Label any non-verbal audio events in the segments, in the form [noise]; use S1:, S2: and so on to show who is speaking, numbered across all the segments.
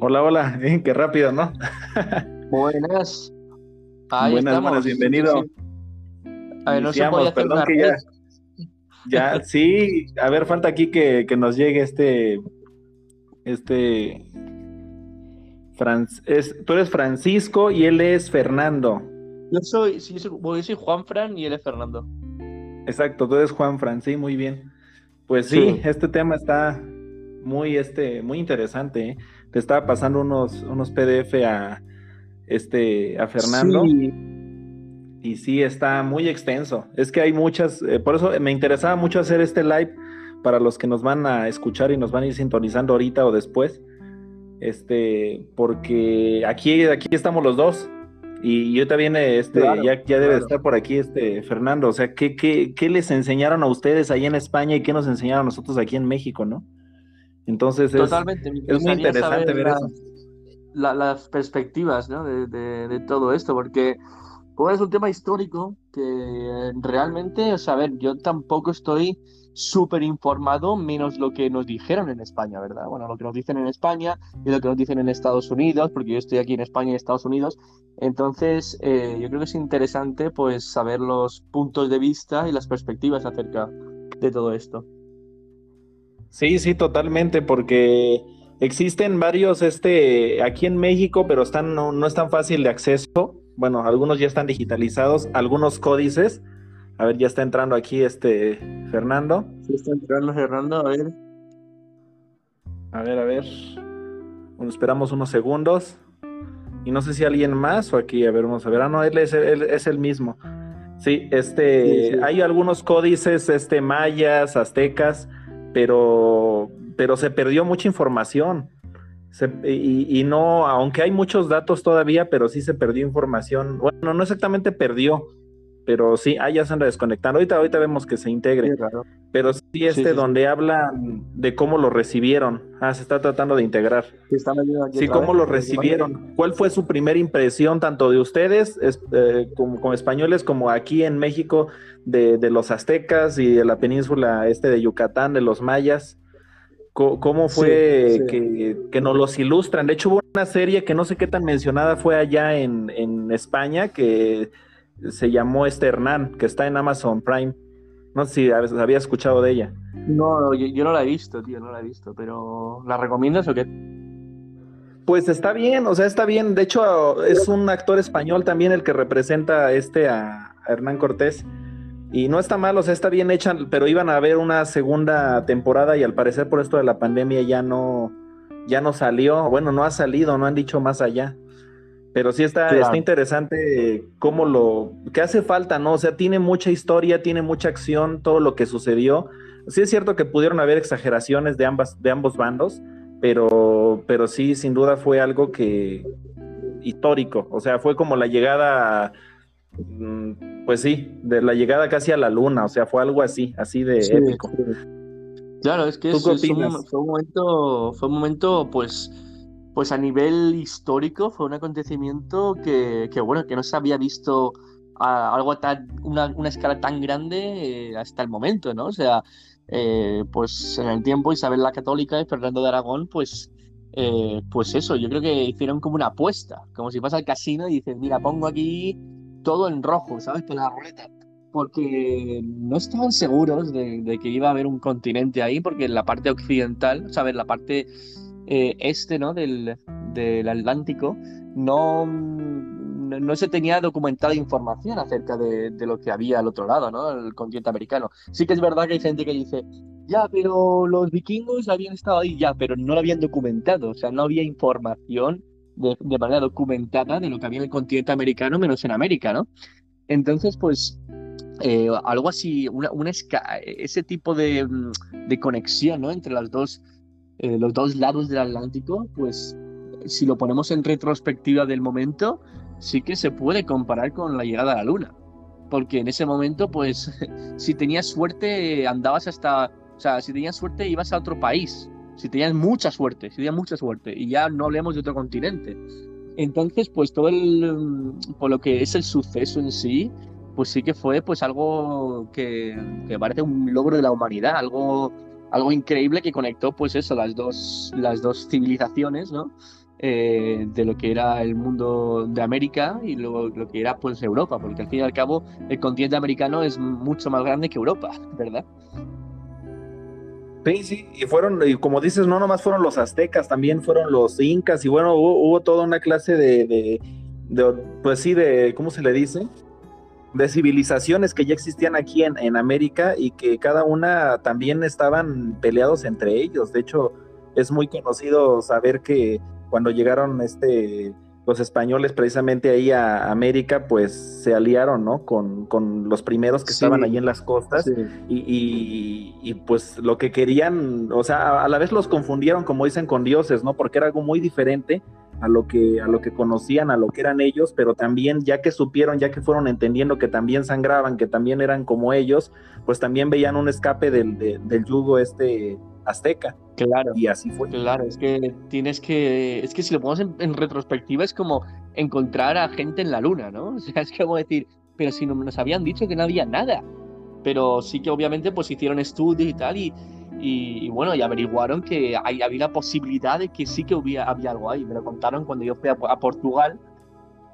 S1: Hola, hola, [laughs] eh, qué rápido, ¿no?
S2: Buenas.
S1: Ahí buenas, estamos. buenas, bienvenido.
S2: A ver, no se hacer perdón que
S1: ya, [laughs] ya, sí, a ver, falta aquí que, que nos llegue este, este, es, tú eres Francisco y él es Fernando.
S2: Yo soy, sí, yo soy, Juan Fran y él es Fernando.
S1: Exacto, tú eres Juan Fran, sí, muy bien. Pues sí, este tema está muy, este, muy interesante. ¿eh? Te estaba pasando unos, unos PDF a, este, a Fernando. Y sí, está muy extenso. Es que hay muchas, eh, por eso me interesaba mucho hacer este live para los que nos van a escuchar y nos van a ir sintonizando ahorita o después. Este, porque aquí, aquí estamos los dos. Y yo también, este, ya, ya debe estar por aquí este Fernando. O sea, ¿qué, ¿qué, qué, les enseñaron a ustedes ahí en España y qué nos enseñaron a nosotros aquí en México, no? Entonces es, es muy interesante ver eso.
S2: las perspectivas ¿no? de, de, todo esto, porque como es un tema histórico que realmente, o sea, a ver, yo tampoco estoy súper informado, menos lo que nos dijeron en España, ¿verdad? Bueno, lo que nos dicen en España y lo que nos dicen en Estados Unidos, porque yo estoy aquí en España y Estados Unidos. Entonces, eh, yo creo que es interesante, pues, saber los puntos de vista y las perspectivas acerca de todo esto.
S1: Sí, sí, totalmente, porque existen varios, este, aquí en México, pero están, no, no es tan fácil de acceso. Bueno, algunos ya están digitalizados, algunos códices a ver, ya está entrando aquí este Fernando.
S2: Sí, está entrando Fernando, a ver.
S1: A ver, a ver. Bueno, esperamos unos segundos. Y no sé si alguien más o aquí, a ver, vamos a ver. Ah, no, él es, es el mismo. Sí, este, hay algunos códices, este, mayas, aztecas, pero, pero se perdió mucha información. y, y, no, aunque hay muchos datos todavía, pero sí se perdió información. Bueno, no exactamente perdió, pero sí, ah, ya se anda desconectando. Ahorita, ahorita vemos que se integre. pero sí, este donde hablan de cómo lo recibieron. Ah, se está tratando de integrar. Sí, cómo lo recibieron. ¿Cuál fue su primera impresión, tanto de ustedes eh, como, españoles, como aquí en México, de, los aztecas y de la península este de Yucatán, de los mayas? ¿Cómo fue Que, que, nos los ilustran? De hecho, hubo una serie que no sé qué tan mencionada fue allá en, en España, que se llamó este Hernán, que está en Amazon Prime. No sé si había escuchado de ella.
S2: No, yo, no la he visto, tío, no la he visto, pero ¿la recomiendas o qué?
S1: Pues está bien, o sea, está bien. De hecho, es un actor español también el que representa este a, Hernán Cortés. Y no está mal, o sea, está bien hecha, pero iban a haber una segunda temporada y al parecer por esto de la pandemia ya no, ya no salió. Bueno, no ha salido, no han dicho más allá. Pero sí está, está interesante cómo lo, que hace falta, ¿no? O sea, tiene mucha historia, tiene mucha acción, todo lo que sucedió. Sí es cierto que pudieron haber exageraciones de, ambas, de ambos bandos, pero, pero sí, sin duda fue algo que histórico. O sea, fue como la llegada, mm, pues sí, de la llegada casi a la luna. O sea, fue algo así, así de épico.
S2: Claro, es que fue un momento, fue un momento, pues pues a nivel histórico fue un acontecimiento que, bueno, que no se había visto a algo tan, una, escala tan grande eh, hasta el momento, ¿no? O sea, eh, pues en el tiempo Isabel la Católica y Fernando de Aragón, pues, eh, pues eso, yo creo que hicieron como una apuesta, como si vas al casino y dices, mira, pongo aquí todo en rojo, ¿sabes? Por la ruleta. Porque no estaban seguros de, que iba a haber un continente ahí, porque en la parte occidental, ¿sabes? La parte eh, este ¿no? del, del Atlántico, no, no, se tenía documentada información acerca de, de, lo que había al otro lado, ¿no? el continente americano. Sí que es verdad que hay gente que dice, ya, pero los vikingos habían estado ahí, ya, pero no lo habían documentado, o sea, no había información de, manera documentada de lo que había en el continente americano, menos en América, ¿no? Entonces, pues, eh, algo así, ese tipo de, de, conexión ¿no? entre las dos eh, los dos lados del Atlántico, pues si lo ponemos en retrospectiva del momento, sí que se puede comparar con la llegada a la Luna. Porque en ese momento, pues, [laughs] si tenías suerte, andabas hasta. O sea, si tenías suerte, ibas a otro país. Si tenías mucha suerte, si tenías mucha suerte. Y ya no hablemos de otro continente. Entonces, pues todo el. Por lo que es el suceso en sí, pues sí que fue pues algo que, que parece un logro de la humanidad, algo algo increíble que conectó, pues eso, las dos, las dos civilizaciones, ¿no? eh, de lo que era el mundo de América y luego lo que era pues Europa, porque al fin y al cabo el continente americano es mucho más grande que Europa, ¿verdad?
S1: Sí, sí, y fueron, y como dices, no nomás fueron los aztecas, también fueron los incas, y bueno, hubo, toda una clase de, pues sí, de, ¿cómo se le dice? De civilizaciones que ya existían aquí en, en América y que cada una también estaban peleados entre ellos. De hecho, es muy conocido saber que cuando llegaron este los españoles precisamente ahí a América, pues se aliaron, ¿no? Con, los primeros que estaban ahí en las costas y, pues lo que querían, o sea, a, la vez los confundieron, como dicen, con dioses, ¿no? Porque era algo muy diferente a lo que a lo que conocían, a lo que eran ellos, pero también ya que supieron, ya que fueron entendiendo que también sangraban, que también eran como ellos, pues también veían un escape del, del yugo este azteca.
S2: Claro.
S1: Y así fue.
S2: Claro, es que tienes que. Es que si lo ponemos en, retrospectiva, es como encontrar a gente en la luna, ¿no? [laughs] O sea, es como decir, pero si no, nos habían dicho que no había nada. Pero sí que obviamente pues hicieron estudios y tal, y, y, bueno, y averiguaron que hay, había la posibilidad de que sí que había algo ahí. Me lo contaron cuando yo fui a, Portugal,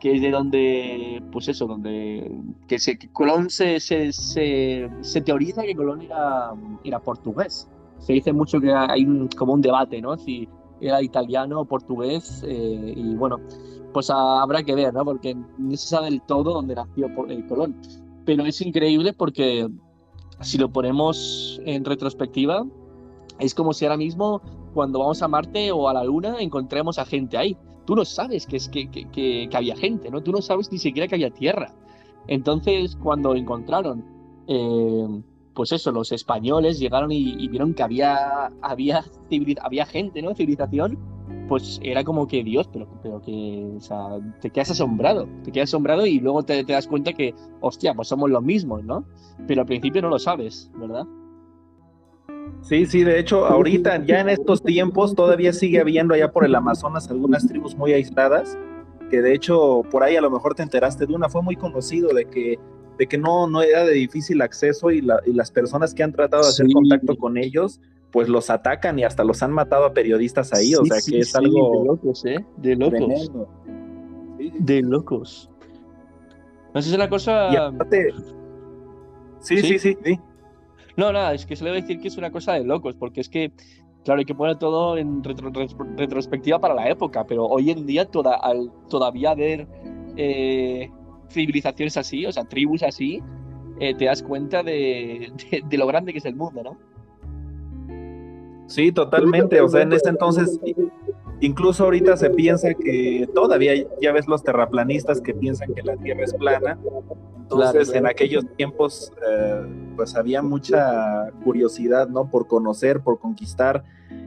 S2: que es de donde, pues eso, donde que, se, Colón se, se, se, se, teoriza que Colón era, era portugués se dice mucho que hay como un debate, ¿no? Si era italiano o portugués, eh, y bueno, pues habrá que ver, ¿no? Porque no se sabe del todo dónde nació el Colón. Pero es increíble porque si lo ponemos en retrospectiva, es como si ahora mismo cuando vamos a Marte o a la Luna encontremos a gente ahí. Tú no sabes que, es, que, que, había gente, ¿no? Tú no sabes ni siquiera que había tierra. Entonces, cuando encontraron eh, pues eso, los españoles llegaron y, vieron que había, había, había gente, ¿no? Civilización, pues era como que Dios, pero, pero que, o sea, te quedas asombrado, te quedas asombrado y luego te, das cuenta que, hostia, pues somos los mismos, ¿no? Pero al principio no lo sabes, ¿verdad?
S1: Sí, sí, de hecho, ahorita, ya en estos tiempos, todavía sigue habiendo allá por el Amazonas algunas tribus muy aisladas, que de hecho, por ahí a lo mejor te enteraste de una, fue muy conocido de que de que no, no era de difícil acceso y, las personas que han tratado de hacer contacto con ellos, pues los atacan y hasta los han matado a periodistas ahí, o sea que es algo...
S2: De locos, ¿eh? De locos. De locos. No sé si es una cosa...
S1: Sí, sí, sí, sí,
S2: No, nada, es que se le va a decir que es una cosa de locos, porque es que, claro, hay que poner todo en retrospectiva para la época, pero hoy en día toda, al todavía ver eh, civilizaciones así, o sea, tribus así, eh, te das cuenta de, lo grande que es el mundo, ¿no?
S1: Sí, totalmente. O sea, en ese entonces, incluso ahorita se piensa que todavía ya ves los terraplanistas que piensan que la Tierra es plana. Entonces, en aquellos tiempos, eh, pues había mucha curiosidad, ¿no? Por conocer, por conquistar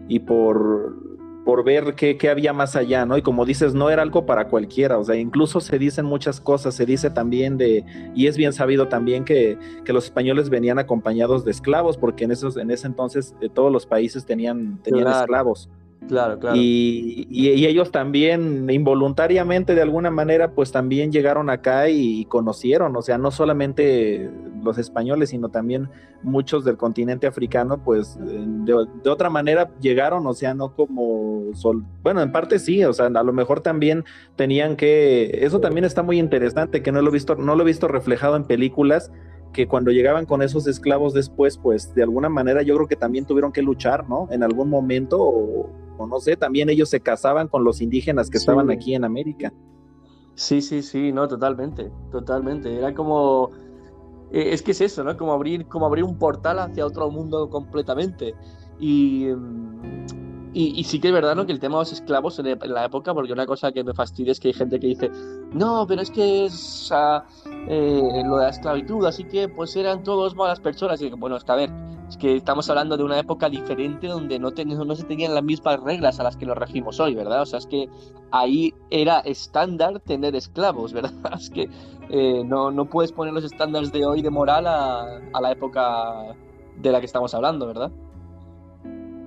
S1: y por por ver qué, había más allá, ¿no? Y como dices, no era algo para cualquiera, o sea, incluso se dicen muchas cosas, se dice también de, y es bien sabido también que, los españoles venían acompañados de esclavos, porque en, esos, en ese entonces eh, todos los países tenían, tenían esclavos.
S2: Claro, claro.
S1: Y, ellos también involuntariamente de alguna manera pues también llegaron acá y, conocieron, o sea, no solamente los españoles, sino también muchos del continente africano pues de, otra manera llegaron, o sea, no como sol, bueno, en parte sí, o sea, a lo mejor también tenían que, eso también está muy interesante, que no lo he visto, no lo he visto reflejado en películas, que cuando llegaban con esos esclavos después, pues de alguna manera yo creo que también tuvieron que luchar, ¿no? En algún momento, o, no sé, también ellos se casaban con los indígenas que estaban aquí en América.
S2: Sí, sí, sí, no, totalmente, totalmente. Era como, eh, es que es eso, ¿no? Como abrir, como abrir un portal hacia otro mundo completamente. Y, y, sí que es verdad, ¿no? Que el tema de los esclavos en, la época, porque una cosa que me fastidia es que hay gente que dice, no, pero es que es eh, lo de la esclavitud, así que pues eran todos malas personas. Y bueno, es que a ver, es que estamos hablando de una época diferente donde no, no se tenían las mismas reglas a las que nos regimos hoy, ¿verdad? O sea, es que ahí era estándar tener esclavos, [laughs] ¿verdad? Es que eh, no, no puedes poner los estándares de hoy de moral a, a la época de la que estamos hablando, ¿verdad?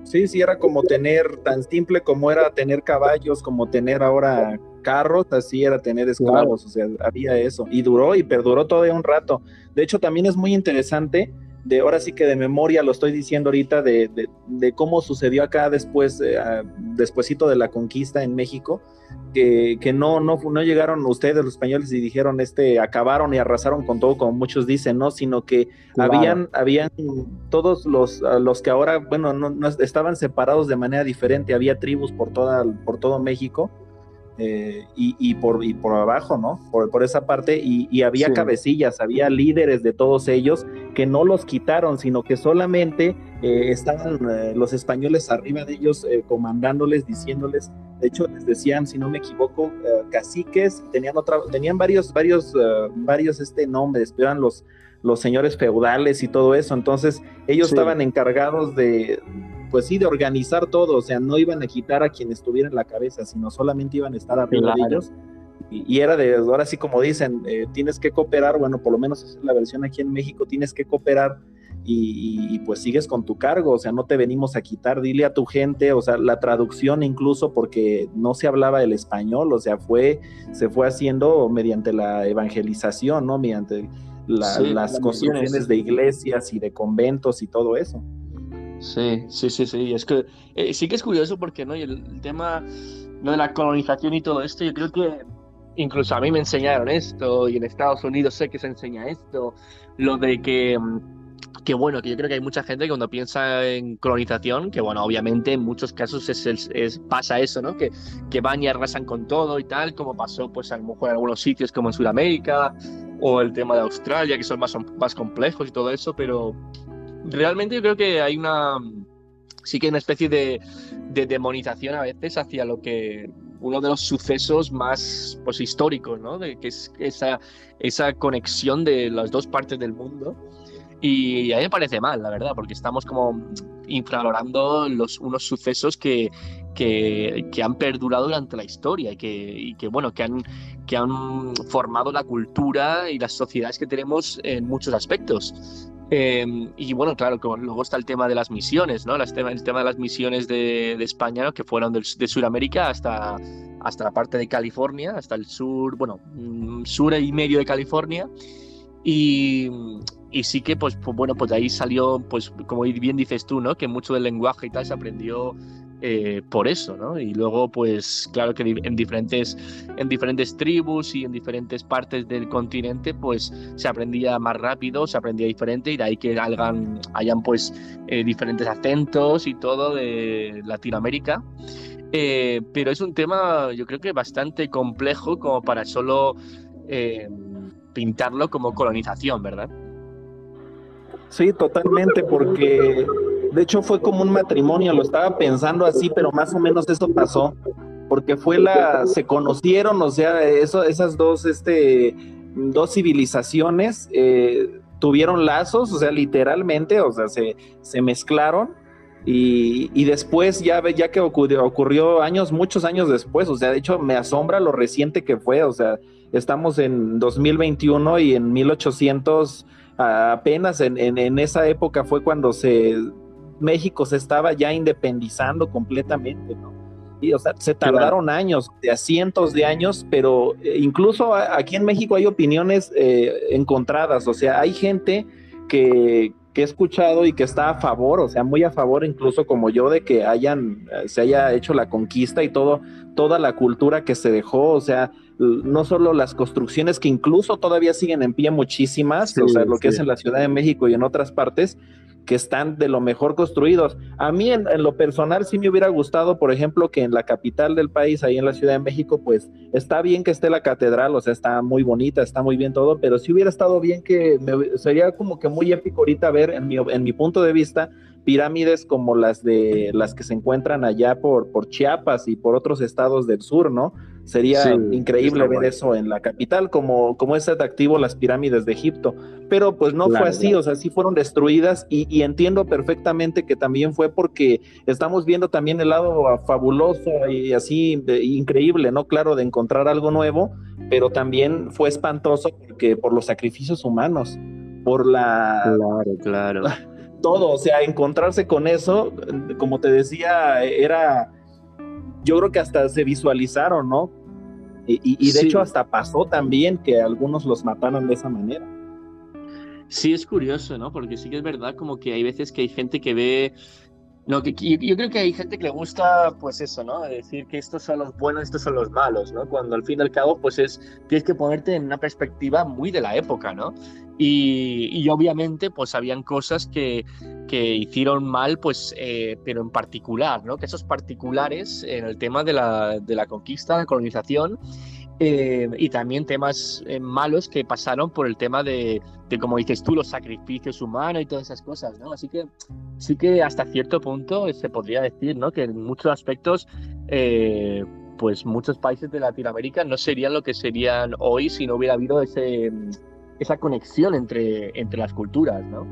S1: Sí, sí, era como tener, tan simple como era tener caballos, como tener ahora carros, así era tener esclavos, o sea, había eso. Y duró y perduró todavía un rato. De hecho, también es muy interesante de ahora sí que de memoria lo estoy diciendo ahorita, de, cómo sucedió acá después, eh, despuesito de la conquista en México, que, que, no, no, no llegaron ustedes los españoles y dijeron, este, acabaron y arrasaron con todo, como muchos dicen, ¿no? Sino que habían, habían todos los, los que ahora, bueno, no, no, estaban separados de manera diferente, había tribus por, toda, por todo México eh, y, por, y por abajo, ¿no? Por, por esa parte, y, había cabecillas, había líderes de todos ellos que no los quitaron, sino que solamente eh, estaban eh, los españoles arriba de ellos comandándoles, diciéndoles, de hecho les decían, si no me equivoco, caciques, tenían otra, tenían varios, varios, varios este nombres, eran los, los señores feudales y todo eso, entonces ellos estaban encargados de pues sí, de organizar todo, o sea, no iban a quitar a quien estuviera en la cabeza, sino solamente iban a estar arriba de ellos. Y, era de, ahora sí como dicen, eh, tienes que cooperar, bueno, por lo menos es la versión aquí en México, tienes que cooperar y, pues sigues con tu cargo, o sea, no te venimos a quitar, dile a tu gente, o sea, la traducción incluso porque no se hablaba el español, o sea, fue, se fue haciendo mediante la evangelización, ¿no? Mediante las construcciones de iglesias y de conventos y todo eso.
S2: Sí, sí, sí, sí. Es que eh, sí que es curioso porque no y el, tema de la colonización y todo esto, yo creo que incluso a mí me enseñaron esto y en Estados Unidos sé que se enseña esto, lo de que mm, que bueno, que yo creo que hay mucha gente que cuando piensa en colonización, que bueno, obviamente en muchos casos es, pasa eso, ¿no? Que, que van y arrasan con todo y tal, como pasó pues a lo mejor en algunos sitios como en Sudamérica o el tema de Australia, que son más, más complejos y todo eso, pero realmente yo creo que hay una. Sí que una especie de, demonización a veces hacia lo que uno de los sucesos más pues, históricos, ¿no? De, que es esa, esa conexión de las dos partes del mundo. Y a mí me parece mal, la verdad, porque estamos como infravalorando los, unos sucesos que, que, que, han perdurado durante la historia y que, y que, bueno, que han, que han formado la cultura y las sociedades que tenemos en muchos aspectos. Em, y bueno, claro, luego está el tema de las misiones, ¿no? El tema, el tema de las misiones de, España, que fueron de, Sudamérica hasta, hasta la parte de California, hasta el sur, bueno, mm, sur y medio de California. Y, y sí que, pues, pues, bueno, pues de ahí salió, pues, como bien dices tú, ¿no? Que mucho del lenguaje y tal se aprendió eh, por eso, ¿no? Y luego, pues claro que en diferentes, en diferentes tribus y en diferentes partes del continente, pues se aprendía más rápido, se aprendía diferente y de ahí que hagan, hayan pues eh, diferentes acentos y todo de Latinoamérica. Eh, pero es un tema, yo creo que bastante complejo como para solo pintarlo como colonización, ¿verdad?
S1: Sí, totalmente, porque de hecho fue como un matrimonio, lo estaba pensando así, pero más o menos eso pasó, porque fue la, se conocieron, o sea, eso, esas dos, este, dos civilizaciones eh, tuvieron lazos, o sea, literalmente, o sea, se, se mezclaron. Y, y, después ya, ya que ocurrió, ocurrió años, muchos años después, o sea, de hecho me asombra lo reciente que fue, o sea, estamos en 2021 y en 1800 apenas en, en, esa época fue cuando se México se estaba ya independizando completamente, ¿no? Y, o sea, se tardaron años, de cientos de años, pero eh, incluso aquí en México hay opiniones eh, encontradas, o sea, hay gente que, que he escuchado y que está a favor, o sea, muy a favor incluso como yo de que hayan, eh, se haya hecho la conquista y todo, toda la cultura que se dejó, o sea, no solo las construcciones que incluso todavía siguen en pie muchísimas, o sea, lo que es en la Ciudad de México y en otras partes, que están de lo mejor construidos. A mí en, lo personal sí me hubiera gustado, por ejemplo, que en la capital del país, ahí en la Ciudad de México, pues está bien que esté la catedral, o sea, está muy bonita, está muy bien todo, pero sí hubiera estado bien que sería como que muy épico ahorita ver, en mi, en mi punto de vista, pirámides como las de las que se encuentran allá por, por Chiapas y por otros estados del sur, ¿no? Sería increíble ver eso en la capital, como, como es atractivo las pirámides de Egipto. Pero pues no fue así, o sea, sí fueron destruidas y, entiendo perfectamente que también fue porque estamos viendo también el lado fabuloso y así increíble, ¿no? Claro, de encontrar algo nuevo, pero también fue espantoso porque por los sacrificios humanos, por la...
S2: Claro, claro. [laughs]
S1: Todo, o sea, encontrarse con eso, como te decía, era yo creo que hasta se visualizaron, ¿no? Y, de hecho hasta pasó también que algunos los mataron de esa manera.
S2: Sí, es curioso, ¿no? Porque sí que es verdad como que hay veces que hay gente que ve no, que, yo, creo que hay gente que le gusta, pues eso, ¿no? Decir que estos son los buenos, estos son los malos, ¿no? Cuando al fin y al cabo, pues es, tienes que ponerte en una perspectiva muy de la época, ¿no? Y, y obviamente, pues habían cosas que, que hicieron mal, pues, eh, pero en particular, ¿no? Que esos particulares en el tema de la, de la conquista, la colonización, eh, y también temas eh, malos que pasaron por el tema de, de, como dices tú, los sacrificios humanos y todas esas cosas, ¿no? Así que sí que hasta cierto punto se podría decir, ¿no? Que en muchos aspectos, eh, pues muchos países de Latinoamérica no serían lo que serían hoy si no hubiera habido ese, esa conexión entre, entre las culturas, ¿no?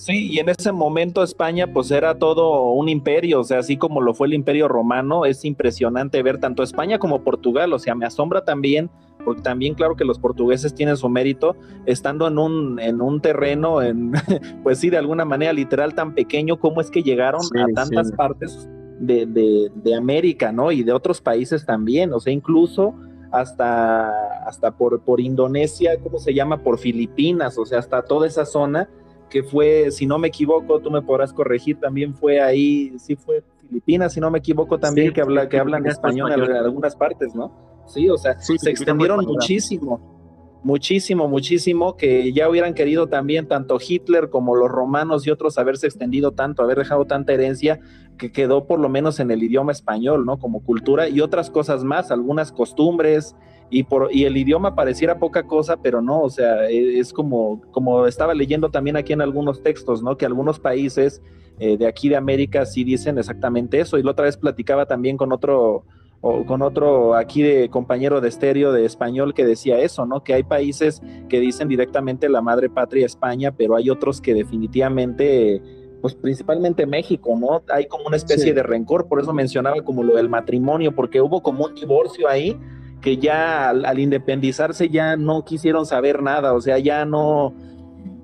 S1: Sí, y en ese momento España pues era todo un imperio, o sea, así como lo fue el imperio romano, es impresionante ver tanto España como Portugal, o sea, me asombra también, porque también claro que los portugueses tienen su mérito, estando en un, en un terreno, en, [laughs] pues sí, de alguna manera literal tan pequeño, cómo es que llegaron a tantas partes de, de, de, América, ¿no? Y de otros países también, o sea, incluso hasta, hasta por, por Indonesia, ¿cómo se llama? Por Filipinas, o sea, hasta toda esa zona que fue, si no me equivoco, tú me podrás corregir, también fue ahí, sí fue Filipinas, si no me equivoco también, que, habla, que hablan español, en algunas partes, ¿no? Sí, o sea, se extendieron muchísimo, muchísimo, muchísimo, que ya hubieran querido también tanto Hitler como los romanos y otros haberse extendido tanto, haber dejado tanta herencia que quedó por lo menos en el idioma español, ¿no? Como cultura y otras cosas más, algunas costumbres, y, por, y el idioma pareciera poca cosa, pero no, o sea, e, es como, como estaba leyendo también aquí en algunos textos, ¿no? Que algunos países eh, de aquí de América sí dicen exactamente eso. Y la otra vez platicaba también con otro, o con otro aquí de compañero de estéreo de español que decía eso, ¿no? Que hay países que dicen directamente la madre patria España, pero hay otros que definitivamente, pues principalmente México, ¿no? Hay como una especie de rencor, por eso mencionaba como lo del matrimonio, porque hubo como un divorcio ahí que ya al, independizarse ya no quisieron saber nada, o sea, ya no,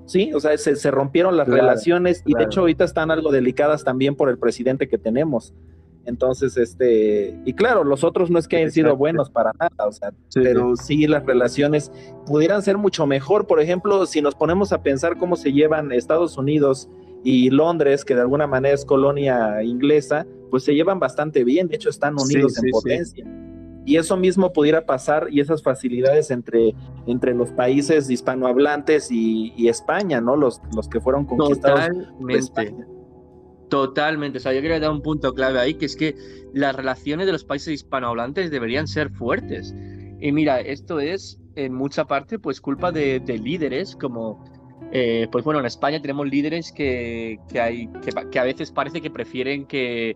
S1: sí, o sea, se, rompieron las relaciones y de hecho ahorita están algo delicadas también por el presidente que tenemos. Entonces, este, y claro, los otros no es que hayan sido buenos para nada, o sea, pero sí las relaciones pudieran ser mucho mejor. Por ejemplo, si nos ponemos a pensar cómo se llevan Estados Unidos y Londres, que de alguna manera es colonia inglesa, pues se llevan bastante bien, de hecho están unidos en potencia y eso mismo pudiera pasar y esas facilidades entre, entre los países hispanohablantes y, España, ¿no? Los, los que fueron conquistados.
S2: Totalmente. Totalmente. O sea, yo quería dar un punto clave ahí, que es que las relaciones de los países hispanohablantes deberían ser fuertes. Y mira, esto es en mucha parte pues culpa de, líderes como eh, pues bueno, en España tenemos líderes que, hay, que, a veces parece que prefieren que,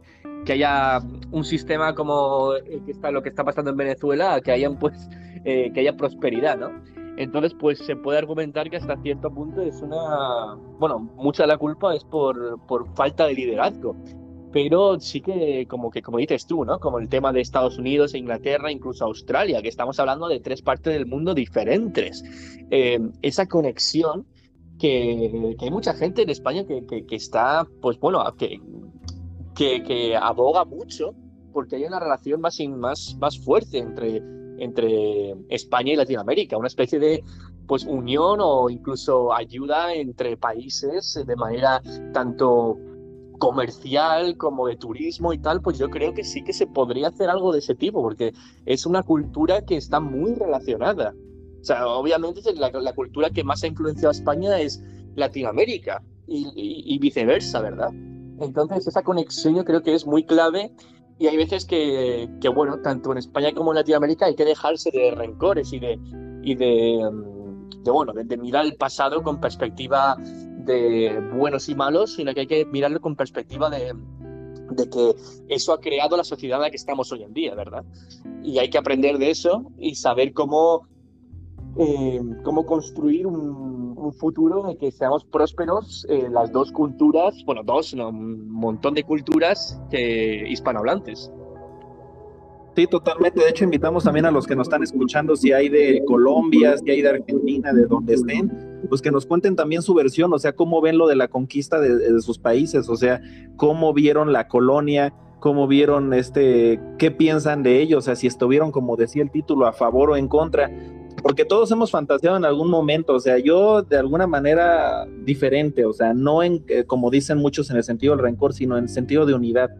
S2: haya un sistema como lo que está pasando en Venezuela, que haya, pues, [laughs] eh, que haya prosperidad, ¿no? Entonces, pues se puede argumentar que hasta cierto punto es una. Bueno, mucha de la culpa es por, por falta de liderazgo. Pero sí que, como que, como dices tú, ¿no? Como el tema de Estados Unidos, e Inglaterra, incluso Australia, que estamos hablando de tres partes del mundo diferentes. Eh, esa conexión que, que, hay mucha gente en España que, que, que está, pues bueno, que que, aboga mucho porque hay una relación más, más, más fuerte entre, entre España y Latinoamérica, una especie de pues unión o incluso ayuda entre países de manera tanto comercial como de turismo y tal, pues yo creo que sí que se podría hacer algo de ese tipo, porque es una cultura que está muy relacionada. O sea, obviamente la, cultura que más ha influenciado a España es Latinoamérica y viceversa, ¿verdad? Entonces, esa conexión yo creo que es muy clave y hay veces que, que, bueno, tanto en España como en Latinoamérica hay que dejarse de rencores y de, y de, mm, bueno, de, mirar el pasado con perspectiva de buenos y malos, sino que hay que mirarlo con perspectiva de, de que eso ha creado la sociedad en la que estamos hoy en día, ¿verdad? Y hay que aprender de eso y saber cómo, eh, cómo construir un, futuro en el que seamos prósperos eh, las dos culturas, bueno, dos, un montón de culturas que hispanohablantes.
S1: Sí, totalmente. De hecho, invitamos también a los que nos están escuchando, si hay de Colombia, si hay de Argentina, de donde estén, pues que nos cuenten también su versión, o sea, cómo ven lo de la conquista de, de sus países, o sea, cómo vieron la colonia, cómo vieron este, qué piensan de ellos, o sea, si estuvieron, como decía el título, a favor o en contra porque todos hemos fantaseado en algún momento, o sea, yo de alguna manera diferente, o sea, no en, eh, como dicen muchos en el sentido del rencor, sino en el sentido de unidad.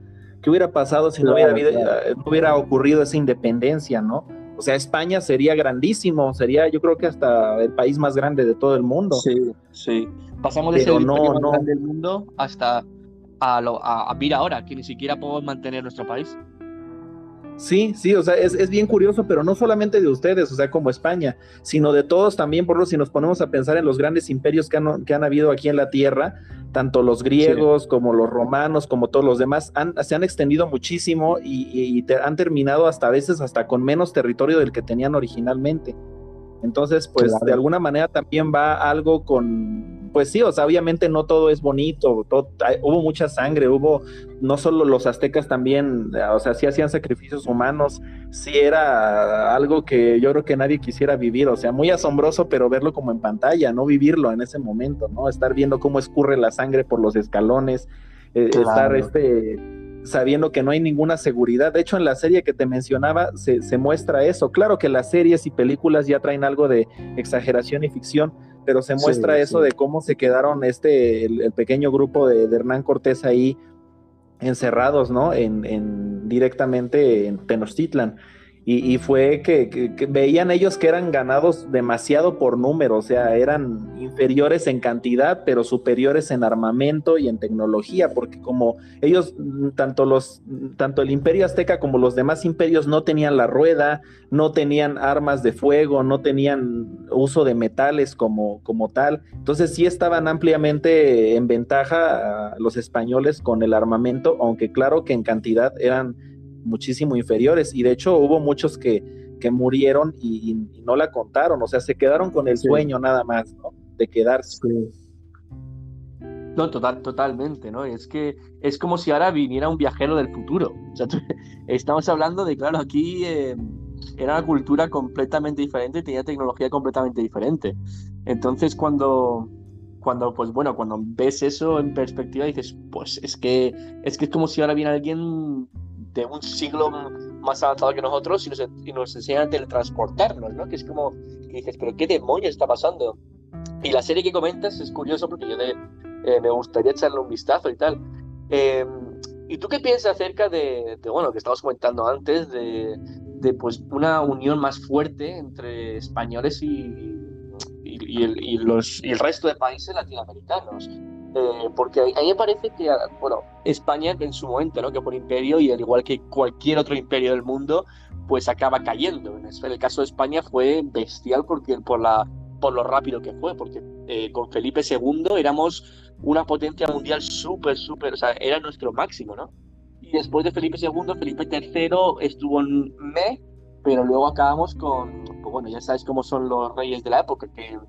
S1: ¿Qué hubiera pasado si no, hubiera, no hubiera ocurrido esa independencia, no? O sea, España sería grandísimo, sería yo creo que hasta el país más grande de todo el mundo.
S2: Sí, sí. Pasamos de ser el país más grande del mundo hasta a, lo, a, a ahora, que ni siquiera podemos mantener nuestro país.
S1: Sí, sí, o sea, es, bien curioso, pero no solamente de ustedes, o sea, como España, sino de todos también, por lo si nos ponemos a pensar en los grandes imperios que han, que han habido aquí en la Tierra, tanto los griegos como los romanos, como todos los demás, se han extendido muchísimo y, han terminado hasta a veces hasta con menos territorio del que tenían originalmente. Entonces, pues de alguna manera también va algo con, pues sí, o sea, obviamente no todo es bonito, hubo mucha sangre, hubo, no solo los aztecas también, o sea, sí hacían sacrificios humanos, sí era algo que yo creo que nadie quisiera vivir, o sea, muy asombroso, pero verlo como en pantalla, no vivirlo en ese momento, ¿no? Estar viendo cómo escurre la sangre por los escalones, eh, estar este sabiendo que no hay ninguna seguridad. De hecho, en la serie que te mencionaba se, se, muestra eso. Claro que las series y películas ya traen algo de exageración y ficción, pero se muestra eso de cómo se quedaron este, el, pequeño grupo de, de, Hernán Cortés ahí encerrados, ¿no? En, en directamente en Tenochtitlan. Y, fue que, veían ellos que eran ganados demasiado por número, o sea, eran inferiores en cantidad, pero superiores en armamento y en tecnología, porque como ellos, tanto los, tanto el imperio azteca como los demás imperios no tenían la rueda, no tenían armas de fuego, no tenían uso de metales como, como tal, entonces sí estaban ampliamente en ventaja los españoles con el armamento, aunque claro que en cantidad eran muchísimo inferiores y de hecho hubo muchos que, que murieron y, no la contaron, o sea, se quedaron con el sueño nada más, ¿no? De quedarse.
S2: No, total, totalmente, ¿no? Es que es como si ahora viniera un viajero del futuro. O sea, [laughs] estamos hablando de, claro, aquí eh, era una cultura completamente diferente, tenía tecnología completamente diferente. Entonces, cuando, cuando, pues bueno, cuando ves eso en perspectiva, dices, pues es que es que es como si ahora viene alguien de un siglo más avanzado que nosotros y nos, y nos enseñan a teletransportarnos, ¿no? Que es como, que dices, pero ¿qué demonios está pasando? Y la serie que comentas es curioso porque yo de, eh, me gustaría echarle un vistazo y tal. Em, ¿Y tú qué piensas acerca de, de, bueno, que estábamos comentando antes, de, de, pues una unión más fuerte entre españoles y, y, el, y, los, y el resto de países latinoamericanos? Eh, porque a mí me parece que, bueno, España en su momento, ¿no? Que por imperio y al igual que cualquier otro imperio del mundo, pues acaba cayendo. En el caso de España fue bestial porque, por, la, por lo rápido que fue, porque eh, con Felipe II éramos una potencia mundial súper, súper, o sea, era nuestro máximo, ¿no? Y después de Felipe II, Felipe III estuvo en me, pero luego acabamos con, pues bueno, ya sabes cómo son los reyes de la época, que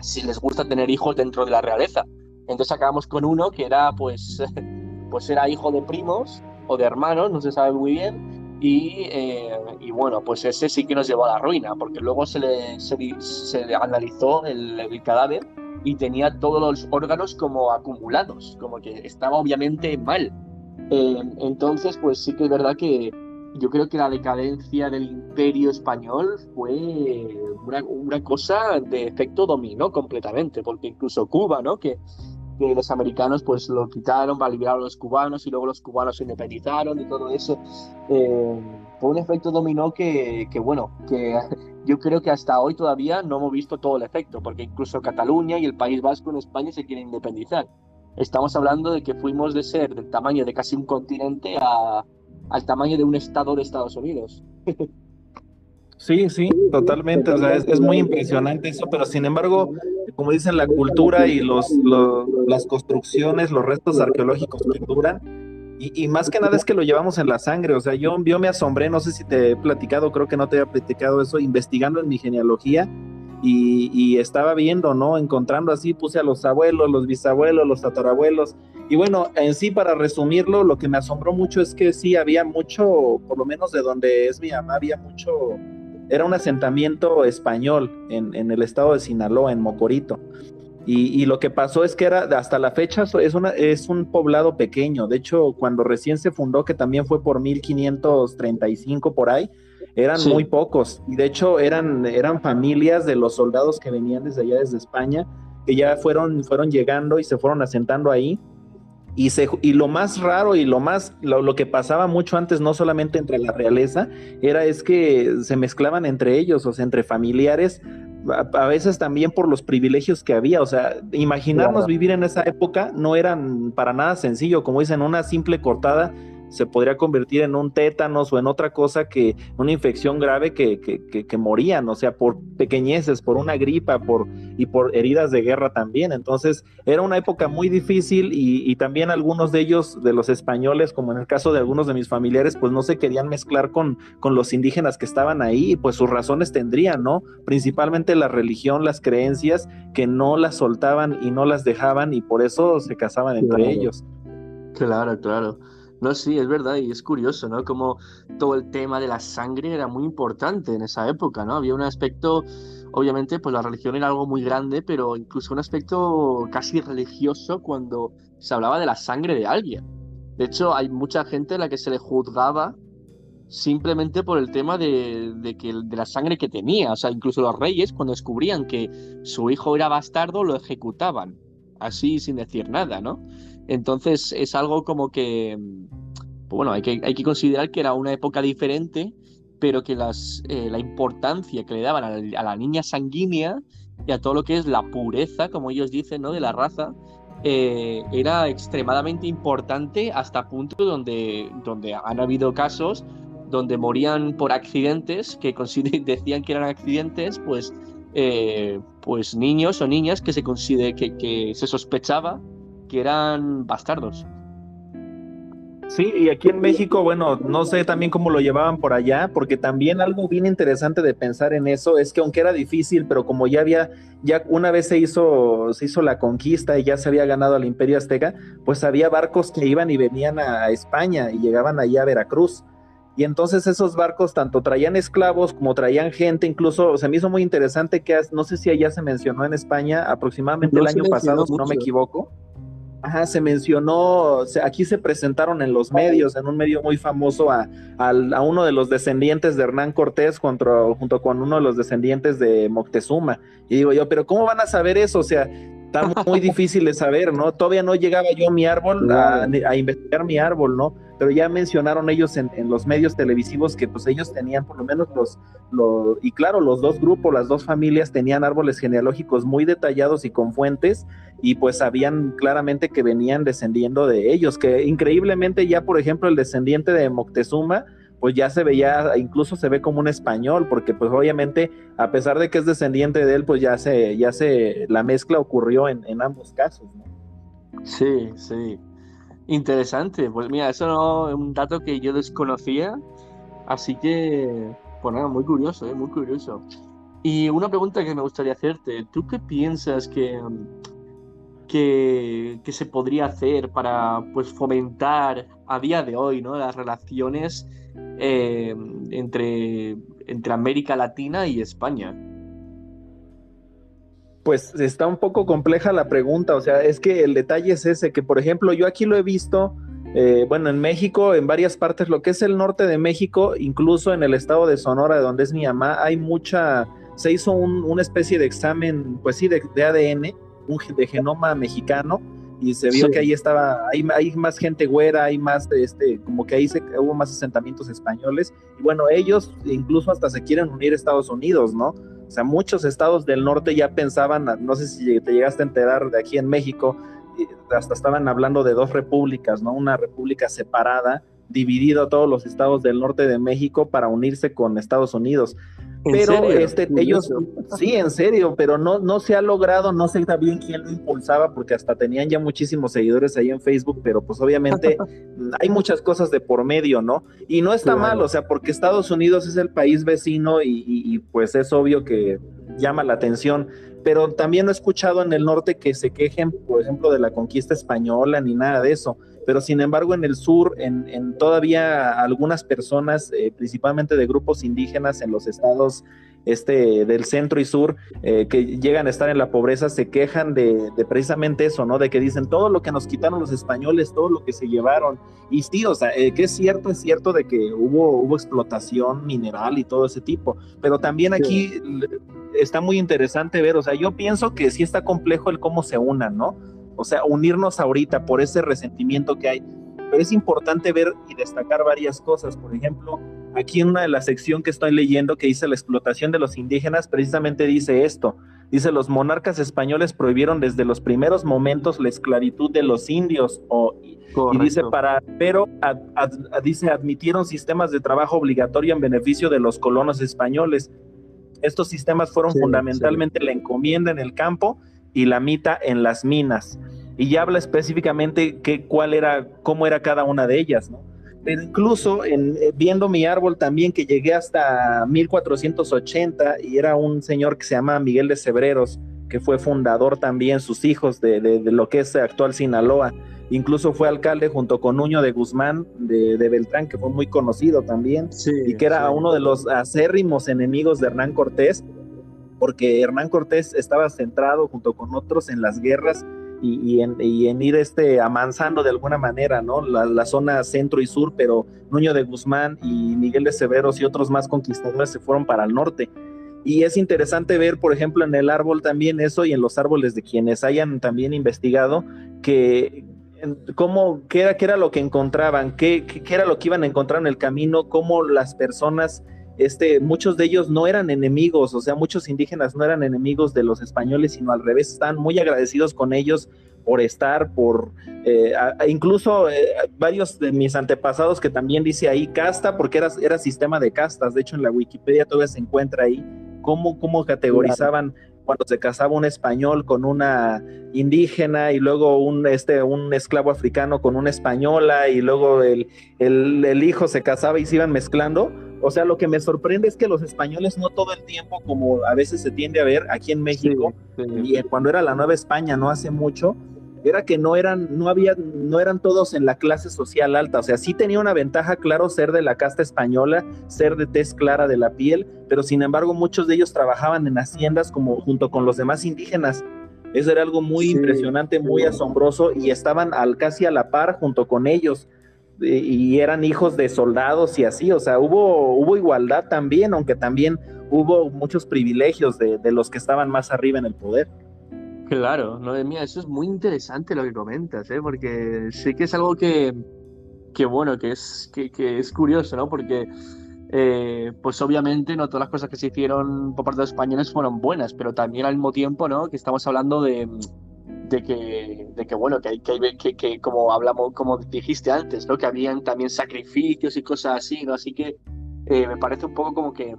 S2: si les gusta tener hijos dentro de la realeza. Entonces acabamos con uno que era, pues, [laughs] pues era hijo de primos o de hermanos, no se sabe muy bien. Y, eh, y bueno, pues ese sí que nos llevó a la ruina, porque luego se le, se, se analizó el, el, cadáver y tenía todos los órganos como acumulados, como que estaba obviamente mal. Eh, entonces, pues sí que es verdad que yo creo que la decadencia del imperio español fue una, una cosa de efecto dominó completamente, porque incluso Cuba, ¿no? Que que los americanos pues lo quitaron para liberar a los cubanos y luego los cubanos se independizaron y todo eso. Eh, fue un efecto dominó que, que, bueno, que [laughs] yo creo que hasta hoy todavía no hemos visto todo el efecto, porque incluso Cataluña y el País Vasco en España se quieren independizar. Estamos hablando de que fuimos de ser del tamaño de casi un continente a, al tamaño de un estado de Estados Unidos. [laughs]
S1: Sí, sí, totalmente. O sea, es, es, muy impresionante eso, pero sin embargo, como dicen, la cultura y los, las construcciones, los restos arqueológicos que duran. Y, y, más que nada es que lo llevamos en la sangre. O sea, yo, yo me asombré, no sé si te he platicado, creo que no te había platicado eso, investigando en mi genealogía. Y, y, estaba viendo, ¿no? Encontrando así, puse a los abuelos, los bisabuelos, los tatarabuelos. Y bueno, en sí, para resumirlo, lo que me asombró mucho es que sí había mucho, por lo menos de donde es mi mamá, había mucho era un asentamiento español en, el estado de Sinaloa, en Mocorito. Y, lo que pasó es que era, hasta la fecha, es, una, es un poblado pequeño. De hecho, cuando recién se fundó, que también fue por 1535 por ahí, eran muy pocos. Y de hecho eran, eran familias de los soldados que venían desde allá, desde España, que ya fueron, fueron llegando y se fueron asentando ahí. Y, se, y lo más raro y lo más, lo, que pasaba mucho antes, no solamente entre la realeza, era es que se mezclaban entre ellos, o sea, entre familiares, a, veces también por los privilegios que había, o sea, imaginarnos vivir en esa época no eran para nada sencillo, como dicen, una simple cortada se podría convertir en un tétanos o en otra cosa que, una infección grave que, que, que, morían, o sea, por pequeñeces, por una gripa por, y por heridas de guerra también. Entonces, era una época muy difícil y, y, también algunos de ellos, de los españoles, como en el caso de algunos de mis familiares, pues no se querían mezclar con, con los indígenas que estaban ahí y pues sus razones tendrían, ¿no? Principalmente la religión, las creencias, que no las soltaban y no las dejaban y por eso se casaban entre ellos.
S2: Claro, claro. No, sí, es verdad, y es curioso, ¿no? Como todo el tema de la sangre era muy importante en esa época, ¿no? Había un aspecto, obviamente, pues la religión era algo muy grande, pero incluso un aspecto casi religioso cuando se hablaba de la sangre de alguien. De hecho, hay mucha gente a la que se le juzgaba simplemente por el tema de, de, que, de la sangre que tenía. O sea, incluso los reyes, cuando descubrían que su hijo era bastardo, lo ejecutaban, así sin decir nada, ¿no? Entonces es algo como que, pues bueno, hay que, hay que considerar que era una época diferente, pero que las, eh, la importancia que le daban a la, niña sanguínea y a todo lo que es la pureza, como ellos dicen, ¿no? de la raza, eh, era extremadamente importante hasta punto donde, donde han habido casos donde morían por accidentes, que [laughs] decían que eran accidentes, pues, eh, pues niños o niñas que se, que, que se sospechaba que eran bastardos.
S1: Sí, y aquí en México, bueno, no sé también cómo lo llevaban por allá, porque también algo bien interesante de pensar en eso es que aunque era difícil, pero como ya había, ya una vez se hizo, se hizo la conquista y ya se había ganado al Imperio Azteca, pues había barcos que iban y venían a España y llegaban allá a Veracruz. Y entonces esos barcos tanto traían esclavos como traían gente, incluso se me hizo muy interesante que no sé si allá se mencionó en España aproximadamente el año pasado, si no me equivoco Ajá, se mencionó, aquí se presentaron en los medios, en un medio muy famoso, a, uno de los descendientes de Hernán Cortés junto con uno de los descendientes de Moctezuma. Y digo yo, pero ¿cómo van a saber eso? O sea, está muy [laughs] difícil de saber, ¿no? Todavía no llegaba yo a mi árbol, a investigar mi árbol, ¿no? Pero ya mencionaron ellos en, los medios televisivos que pues ellos tenían por lo menos los, los, y claro, los dos grupos, las dos familias tenían árboles genealógicos muy detallados y con fuentes y pues sabían claramente que venían descendiendo de ellos, que increíblemente ya por ejemplo el descendiente de Moctezuma, pues ya se veía, incluso se ve como un español, porque pues obviamente, a pesar de que es descendiente de él, pues ya se, ya se, la mezcla ocurrió en, en ambos casos, ¿no?
S2: Sí, sí. Interesante, pues mira, eso no es un dato que yo desconocía, así que, pues nada, muy curioso, ¿eh? muy curioso. Y una pregunta que me gustaría hacerte, ¿tú qué piensas que, que, se podría hacer para pues, fomentar a día de hoy ¿no? las relaciones eh, entre, entre América Latina y España?
S1: Pues está un poco compleja la pregunta, o sea, es que el detalle es ese, que por ejemplo yo aquí lo he visto, eh, bueno, en México, en varias partes, lo que es el norte de México, incluso en el estado de Sonora, de donde es mi mamá, hay mucha, se hizo una especie de examen, pues sí, de, ADN, un, de genoma mexicano, y se vio que ahí estaba, hay, hay, más gente güera, hay más, este, como que ahí se, hubo más asentamientos españoles, y bueno, ellos incluso hasta se quieren unir a Estados Unidos, ¿no? Sea, muchos estados del norte ya pensaban, no sé si te llegaste a enterar de aquí en México, hasta estaban hablando de dos repúblicas, ¿no? Una república separada, dividido a todos los estados del norte de México para unirse con Estados Unidos pero este ellos sí en serio pero no no se ha logrado no sé bien quién lo impulsaba porque hasta tenían ya muchísimos seguidores ahí en Facebook pero pues obviamente [laughs] hay muchas cosas de por medio no y no está mal o sea porque Estados Unidos es el país vecino y, pues es obvio que llama la atención pero también no he escuchado en el norte que se quejen por ejemplo de la conquista española ni nada de eso pero sin embargo en el sur, en, todavía algunas personas, eh, principalmente de grupos indígenas en los estados este, del centro y sur eh, que llegan a estar en la pobreza se quejan de, precisamente eso, ¿no? De que dicen todo lo que nos quitaron los españoles, todo lo que se llevaron. Y sí, o sea, eh, que es cierto, es cierto de que hubo, hubo explotación mineral y todo ese tipo, pero también aquí está muy interesante ver, o sea, yo pienso que sí está complejo el cómo se unan, ¿no? O sea, unirnos ahorita por ese resentimiento que hay. Pero es importante ver y destacar varias cosas. Por ejemplo, aquí en una de la sección que estoy leyendo que dice la explotación de los indígenas, precisamente dice esto. Dice, los monarcas españoles prohibieron desde los primeros momentos la esclavitud de los indios, o, y dice, para, pero dice, admitieron sistemas de trabajo obligatorio en beneficio de los colonos españoles. Estos sistemas fueron fundamentalmente la encomienda en el campo y la mita en las minas. Y ya habla específicamente que, cuál era, cómo era cada una de ellas, ¿no? Pero incluso en, eh, viendo mi árbol también que llegué hasta 1480 y era un señor que se llama Miguel de Cebreros, que fue fundador también, sus hijos de, de, lo que es actual Sinaloa. Incluso fue alcalde junto con Nuño de Guzmán de, Beltrán, que fue muy conocido también, y que era uno de los acérrimos enemigos de Hernán Cortés, porque Hernán Cortés estaba centrado junto con otros en las guerras y, en, ir este, amansando de alguna manera, ¿no? La, zona centro y sur, pero Nuño de Guzmán y Miguel de Severos y otros más conquistadores se fueron para el norte. Y es interesante ver, por ejemplo, en el árbol también eso y en los árboles de quienes hayan también investigado que cómo, qué era, qué era lo que encontraban, qué, qué, era lo que iban a encontrar en el camino, cómo las personas este, muchos de ellos no eran enemigos, o sea, muchos indígenas no eran enemigos de los españoles, sino al revés, están muy agradecidos con ellos por estar, por eh, incluso eh, varios de mis antepasados que también dice ahí casta, porque era, era sistema de castas, de hecho en la Wikipedia todavía se encuentra ahí cómo, cómo categorizaban cuando se casaba un español con una indígena y luego un, este, un esclavo africano con una española y luego el, el hijo se casaba y se iban mezclando o sea, lo que me sorprende es que los españoles no todo el tiempo, como a veces se tiende a ver aquí en México, y cuando era la Nueva España, no hace mucho, era que no eran, no había, no eran todos en la clase social alta. O sea, sí tenía una ventaja, claro, ser de la casta española, ser de tez clara de la piel, pero sin embargo, muchos de ellos trabajaban en haciendas como junto con los demás indígenas. Eso era algo muy impresionante, muy asombroso, y estaban al, casi a la par junto con ellos y eran hijos de soldados y así, o sea, hubo, hubo igualdad también, aunque también hubo muchos privilegios de, los que estaban más arriba en el poder.
S2: Claro, no de mía, eso es muy interesante lo que comentas, ¿eh? porque sí que es algo que, que bueno, que es, que es curioso, ¿no? Porque, eh, pues obviamente no todas las cosas que se hicieron por parte de los españoles fueron buenas, pero también al mismo tiempo, ¿no? Que estamos hablando de, de que, de que bueno, que hay que, que, como hablamos, como dijiste antes, ¿no? Que habían también sacrificios y cosas así, ¿no? Así que eh, me parece un poco como que,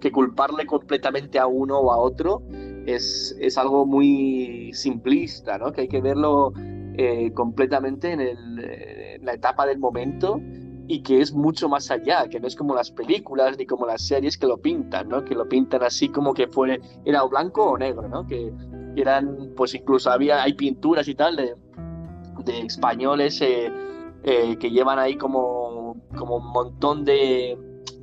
S2: que culparle completamente a uno o a otro es, es algo muy simplista, ¿no? Que hay que verlo eh, completamente en, el, la etapa del momento y que es mucho más allá, que no es como las películas ni como las series que lo pintan, ¿no? Que lo pintan así como que fue, era o blanco o negro, ¿no? Que eran, pues incluso había, hay pinturas y tal de, de españoles eh, eh, que llevan ahí como, como un montón de,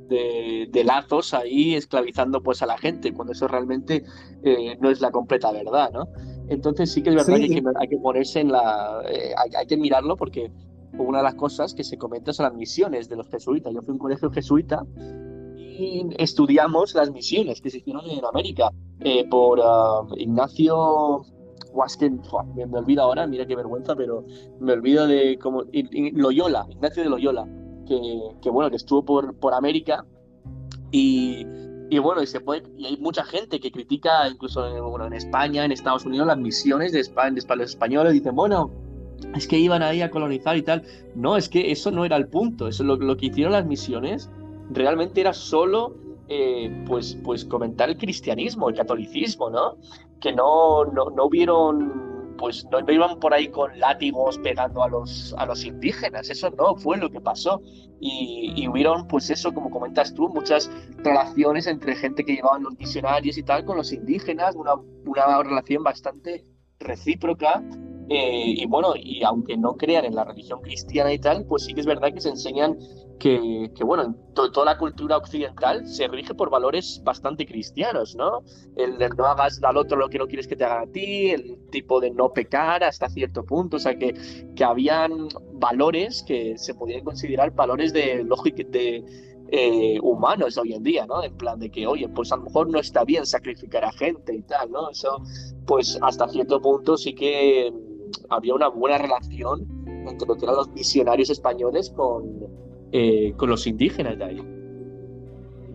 S2: de, lazos ahí esclavizando pues a la gente, cuando eso realmente eh, no es la completa verdad, ¿no? Entonces sí que es verdad que hay que ponerse en la... hay, que mirarlo porque una de las cosas que se comenta son las misiones de los jesuitas. Yo fui a un colegio jesuita estudiamos las misiones que se hicieron en América eh, por uh, Ignacio Wasken, me, me ahora, mira qué vergüenza, pero me olvido de como Loyola, Ignacio de Loyola, que, que bueno, que estuvo por, por América y, y bueno, y se puede, y hay mucha gente que critica, incluso en, bueno, en España, en Estados Unidos, las misiones de, España, de los españoles, dicen, bueno, es que iban ahí a colonizar y tal. No, es que eso no era el punto. Eso lo, lo que hicieron las misiones realmente era solo eh, pues, pues comentar el cristianismo, el catolicismo, ¿no? Que no, no, no vieron, pues no, iban por ahí con látigos pegando a los, a los indígenas, eso no fue lo que pasó. Y, y hubieron, pues eso, como comentas tú, muchas relaciones entre gente que llevaban los misionarios y tal con los indígenas, una, una relación bastante recíproca Eh, y bueno, y aunque no crean en la religión cristiana y tal, pues sí que es verdad que se enseñan que, que bueno, toda la cultura occidental se rige por valores bastante cristianos, ¿no? El de no hagas al otro lo que no quieres que te haga a ti, el tipo de no pecar hasta cierto punto, o sea, que, que habían valores que se podían considerar valores de lógica, de eh, humanos hoy en día, ¿no? En plan de que, oye, pues a lo mejor no está bien sacrificar a gente y tal, ¿no? Eso, pues hasta cierto punto sí que había una buena relación entre lo que eran los misionarios españoles con, eh, con los indígenas de ahí.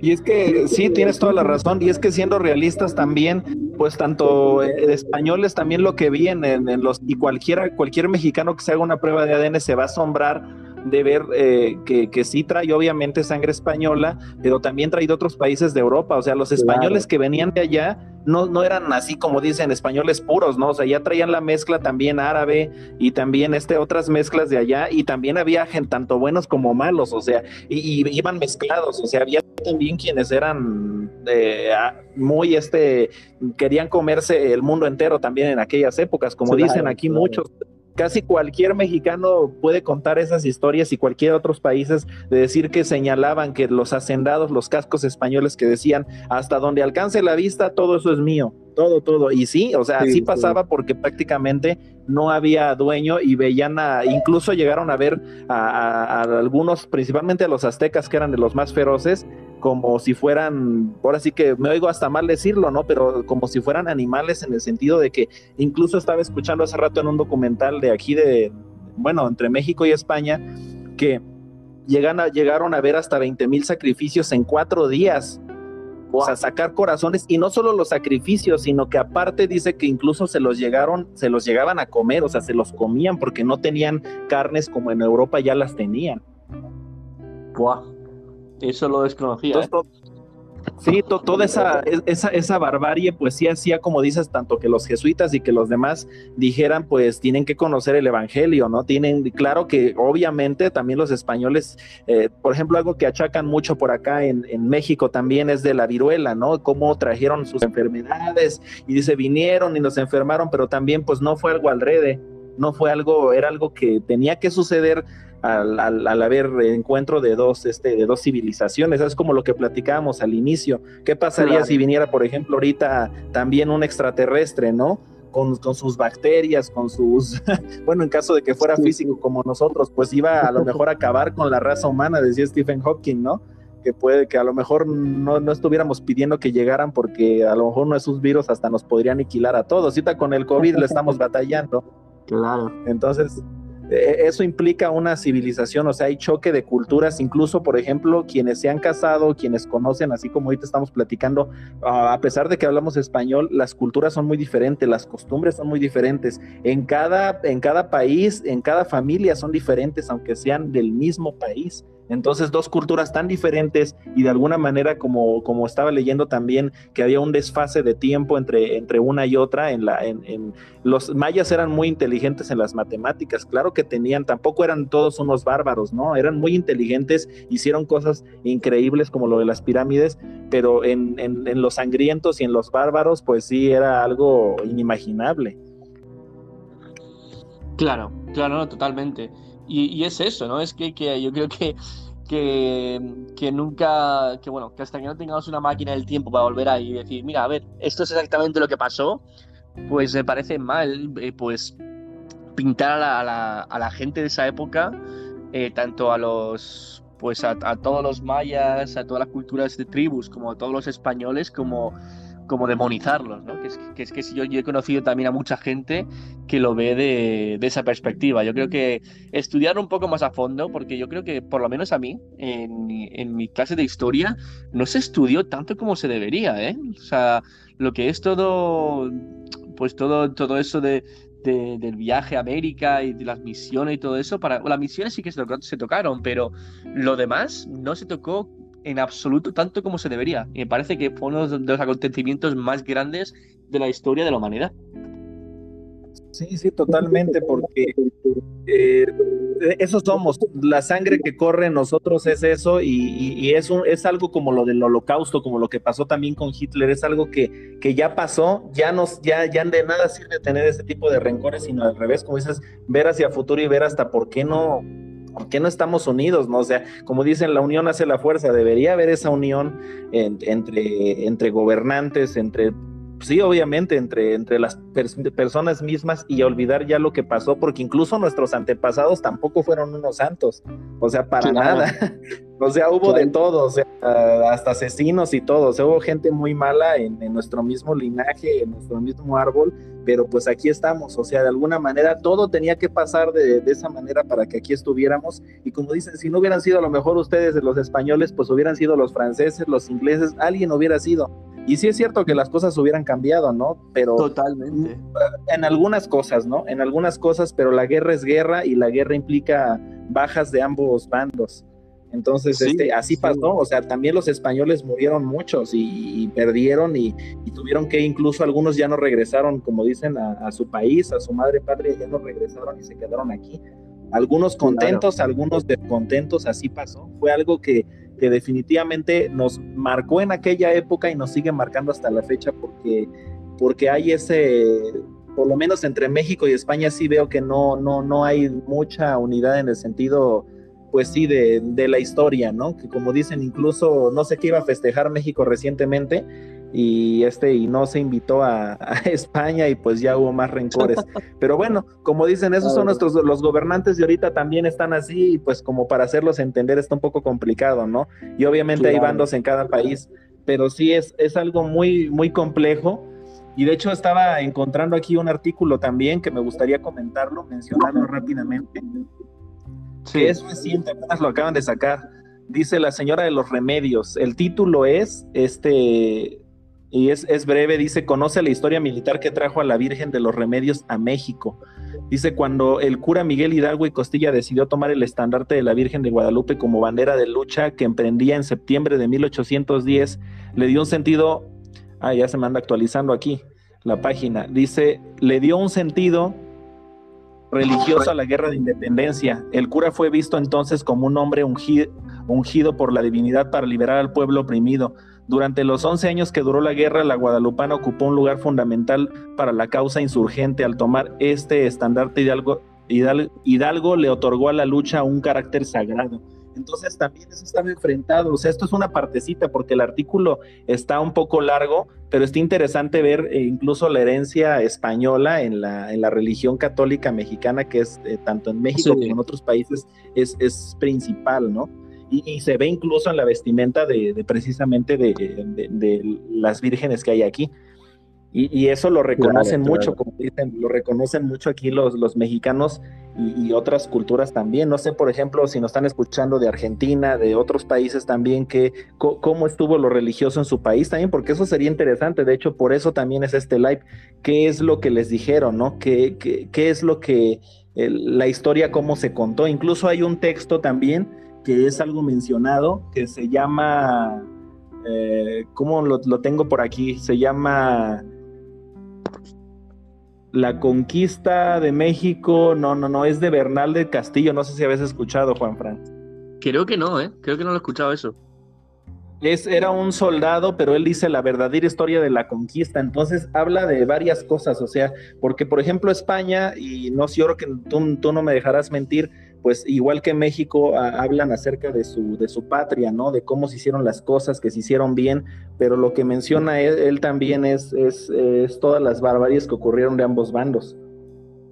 S1: Y es que sí, tienes toda la razón. Y es que siendo realistas también, pues tanto eh, españoles también lo que vi en, en, los y cualquiera, cualquier mexicano que se haga una prueba de ADN se va a asombrar de ver eh, que, que, sí trae obviamente sangre española, pero también trae de otros países de Europa. O sea, los españoles que venían de allá no, no eran así como dicen españoles puros, ¿no? O sea, ya traían la mezcla también árabe y también este, otras mezclas de allá y también había gente tanto buenos como malos, o sea, y, iban mezclados, o sea, había también quienes eran eh, muy, este, querían comerse el mundo entero también en aquellas épocas, como dicen aquí muchos casi cualquier mexicano puede contar esas historias y cualquier otros países de decir que señalaban que los hacendados, los cascos españoles que decían hasta donde alcance la vista, todo eso es mío, todo, todo. Y sí, o sea, así pasaba porque prácticamente no había dueño y veían a, incluso llegaron a ver a, algunos, principalmente a los aztecas que eran de los más feroces, como si fueran, ahora sí que me oigo hasta mal decirlo, ¿no? Pero como si fueran animales en el sentido de que incluso estaba escuchando hace rato en un documental de aquí de, bueno, entre México y España, que llegan a, llegaron a ver hasta 20 mil sacrificios en cuatro días. O sea, sacar corazones y no solo los sacrificios, sino que aparte dice que incluso se los llegaron, se los llegaban a comer, o sea, se los comían porque no tenían carnes como en Europa ya las tenían.
S2: Eso lo desconocía. ¿eh?
S1: Sí, toda esa, esa, esa barbarie, pues sí hacía, como dices, tanto que los jesuitas y que los demás dijeran, pues tienen que conocer el Evangelio, ¿no? Tienen, claro que obviamente también los españoles, eh, por ejemplo, algo que achacan mucho por acá en, en, México también es de la viruela, ¿no? Cómo trajeron sus enfermedades y dice, vinieron y nos enfermaron, pero también pues no fue algo al rede, no fue algo, era algo que tenía que suceder al, al, haber encuentro de dos, este, de dos civilizaciones. Es como lo que platicábamos al inicio. ¿Qué pasaría si viniera, por ejemplo, ahorita también un extraterrestre, ¿no? Con, con, sus bacterias, con sus, [laughs] bueno, en caso de que fuera físico como nosotros, pues iba a lo mejor a acabar con la raza humana, decía Stephen Hawking, ¿no? Que puede que a lo mejor no, no estuviéramos pidiendo que llegaran porque a lo mejor no esos virus hasta nos podrían aniquilar a todos. Ahorita con el COVID le estamos [laughs] batallando.
S2: Claro.
S1: Entonces, eso implica una civilización, o sea, hay choque de culturas, incluso, por ejemplo, quienes se han casado, quienes conocen, así como ahorita estamos platicando, a pesar de que hablamos español, las culturas son muy diferentes, las costumbres son muy diferentes. En cada, en cada país, en cada familia son diferentes, aunque sean del mismo país. Entonces, dos culturas tan diferentes y de alguna manera, como, como estaba leyendo también, que había un desfase de tiempo entre, entre una y otra. En la, en, los mayas eran muy inteligentes en las matemáticas, claro que tenían, tampoco eran todos unos bárbaros, ¿no? Eran muy inteligentes, hicieron cosas increíbles como lo de las pirámides, pero en, en los sangrientos y en los bárbaros, pues sí, era algo inimaginable.
S2: Claro, claro, no, totalmente. Y, es eso, ¿no? Es que, que yo creo que, que, que, nunca, que bueno, que hasta que no tengamos una máquina del tiempo para volver ahí y decir, mira, a ver, esto es exactamente lo que pasó, pues me parece mal, eh, pues pintar a la, a, la, gente de esa época, eh, tanto a los, pues a, a, todos los mayas, a todas las culturas de tribus, como a todos los españoles, como como demonizarlos, ¿no? Que es que, es yo, he conocido también a mucha gente que lo ve de, esa perspectiva. Yo creo que estudiar un poco más a fondo, porque yo creo que por lo menos a mí, en, en mi clase de historia, no se estudió tanto como se debería, ¿eh? O sea, lo que es todo, pues todo, todo eso de, de, del viaje a América y de las misiones y todo eso, para las misiones sí que se tocaron, pero lo demás no se tocó en absoluto tanto como se debería. Y me parece que fue uno de los acontecimientos más grandes de la historia de la humanidad.
S1: Sí, sí, totalmente, porque eh, eso somos, la sangre que corre en nosotros es eso y, es, es algo como lo del holocausto, como lo que pasó también con Hitler, es algo que, que ya pasó, ya, nos, ya, ya de nada sirve tener ese tipo de rencores, sino al revés, como dices, ver hacia futuro y ver hasta por qué no, por qué no estamos unidos, ¿no? O sea, como dicen, la unión hace la fuerza, debería haber esa unión entre, entre gobernantes, entre sí, obviamente, entre, entre las personas mismas y olvidar ya lo que pasó, porque incluso nuestros antepasados tampoco fueron unos santos, o sea, para nada. [laughs] o sea, hubo de todo, o sea, hasta asesinos y todo, o sea, hubo gente muy mala en, nuestro mismo linaje, en nuestro mismo árbol, pero pues aquí estamos, o sea, de alguna manera todo tenía que pasar de, de esa manera para que aquí estuviéramos, y como dicen, si no hubieran sido a lo mejor ustedes los españoles, pues hubieran sido los franceses, los ingleses, alguien hubiera sido y sí es cierto que las cosas hubieran cambiado, ¿no? Pero
S2: totalmente.
S1: En algunas cosas, ¿no? En algunas cosas, pero la guerra es guerra y la guerra implica bajas de ambos bandos. Entonces, este, así pasó, o sea, también los españoles murieron muchos y, perdieron y, tuvieron que incluso algunos ya no regresaron, como dicen, a, su país, a su madre patria, ya no regresaron y se quedaron aquí. Algunos contentos, algunos descontentos, así pasó. Fue algo que que definitivamente nos marcó en aquella época y nos sigue marcando hasta la fecha porque, porque hay ese, por lo menos entre México y España sí veo que no, no, no hay mucha unidad en el sentido, pues sí, de, de la historia, ¿no? Que como dicen, incluso no sé qué iba a festejar México recientemente y este y no se invitó a, [laughs] España y pues ya hubo más rencores. [laughs] Pero bueno, como dicen, esos son nuestros los gobernantes y ahorita también están así y pues como para hacerlos entender está un poco complicado, ¿no? Y obviamente hay bandos en cada país, pero sí es, es algo muy muy complejo. Y de hecho estaba encontrando aquí un artículo también que me gustaría comentarlo, mencionarlo rápidamente. Sí. Que es reciente, apenas lo acaban de sacar. Dice la señora de los remedios. El título es este y es, breve, dice, conoce la historia militar que trajo a la Virgen de los Remedios a México. Dice, cuando el cura Miguel Hidalgo y Costilla decidió tomar el estandarte de la Virgen de Guadalupe como bandera de lucha que emprendía en septiembre de 1810, le dio un sentido, ah, ya se me anda actualizando aquí la página, dice, le dio un sentido religioso a la guerra de independencia. El cura fue visto entonces como un hombre ungido por la divinidad para liberar al pueblo oprimido durante los 11 años que duró la guerra, la guadalupana ocupó un lugar fundamental para la causa insurgente al tomar este estandarte Hidalgo, Hidalgo, le otorgó a la lucha un carácter sagrado. Entonces también eso estaba enfrentado, o sea, esto es una partecita porque el artículo está un poco largo, pero está interesante ver eh, incluso la herencia española en la, en la religión católica mexicana, que es eh, tanto en México como en otros países, es, es principal, ¿no? Y, se ve incluso en la vestimenta de, precisamente de, las vírgenes que hay aquí. Y, eso lo reconocen mucho, como dicen, lo reconocen mucho aquí los, los mexicanos y, otras culturas también. No sé, por ejemplo, si nos están escuchando de Argentina, de otros países también, que, cómo estuvo lo religioso en su país también, porque eso sería interesante. De hecho, por eso también es este live. ¿Qué es lo que les dijeron, no? ¿Qué, qué, qué es lo que la historia, cómo se contó? Incluso hay un texto también que es algo mencionado, que se llama, eh, ¿cómo lo, tengo por aquí? Se llama La Conquista de México, no, no, no, es de Bernal del Castillo, no sé si habéis escuchado, Juan Fran.
S2: Creo que no, ¿eh? Creo que no lo he escuchado eso.
S1: Es, era un soldado, pero él dice la verdadera historia de la conquista. Entonces habla de varias cosas, o sea, porque por ejemplo España, y no sé, que tú, tú no me dejarás mentir, pues igual que México hablan acerca de su, de su patria, ¿no? De cómo se hicieron las cosas, que se hicieron bien, pero lo que menciona él, también es, es, todas las barbaries que ocurrieron de ambos bandos.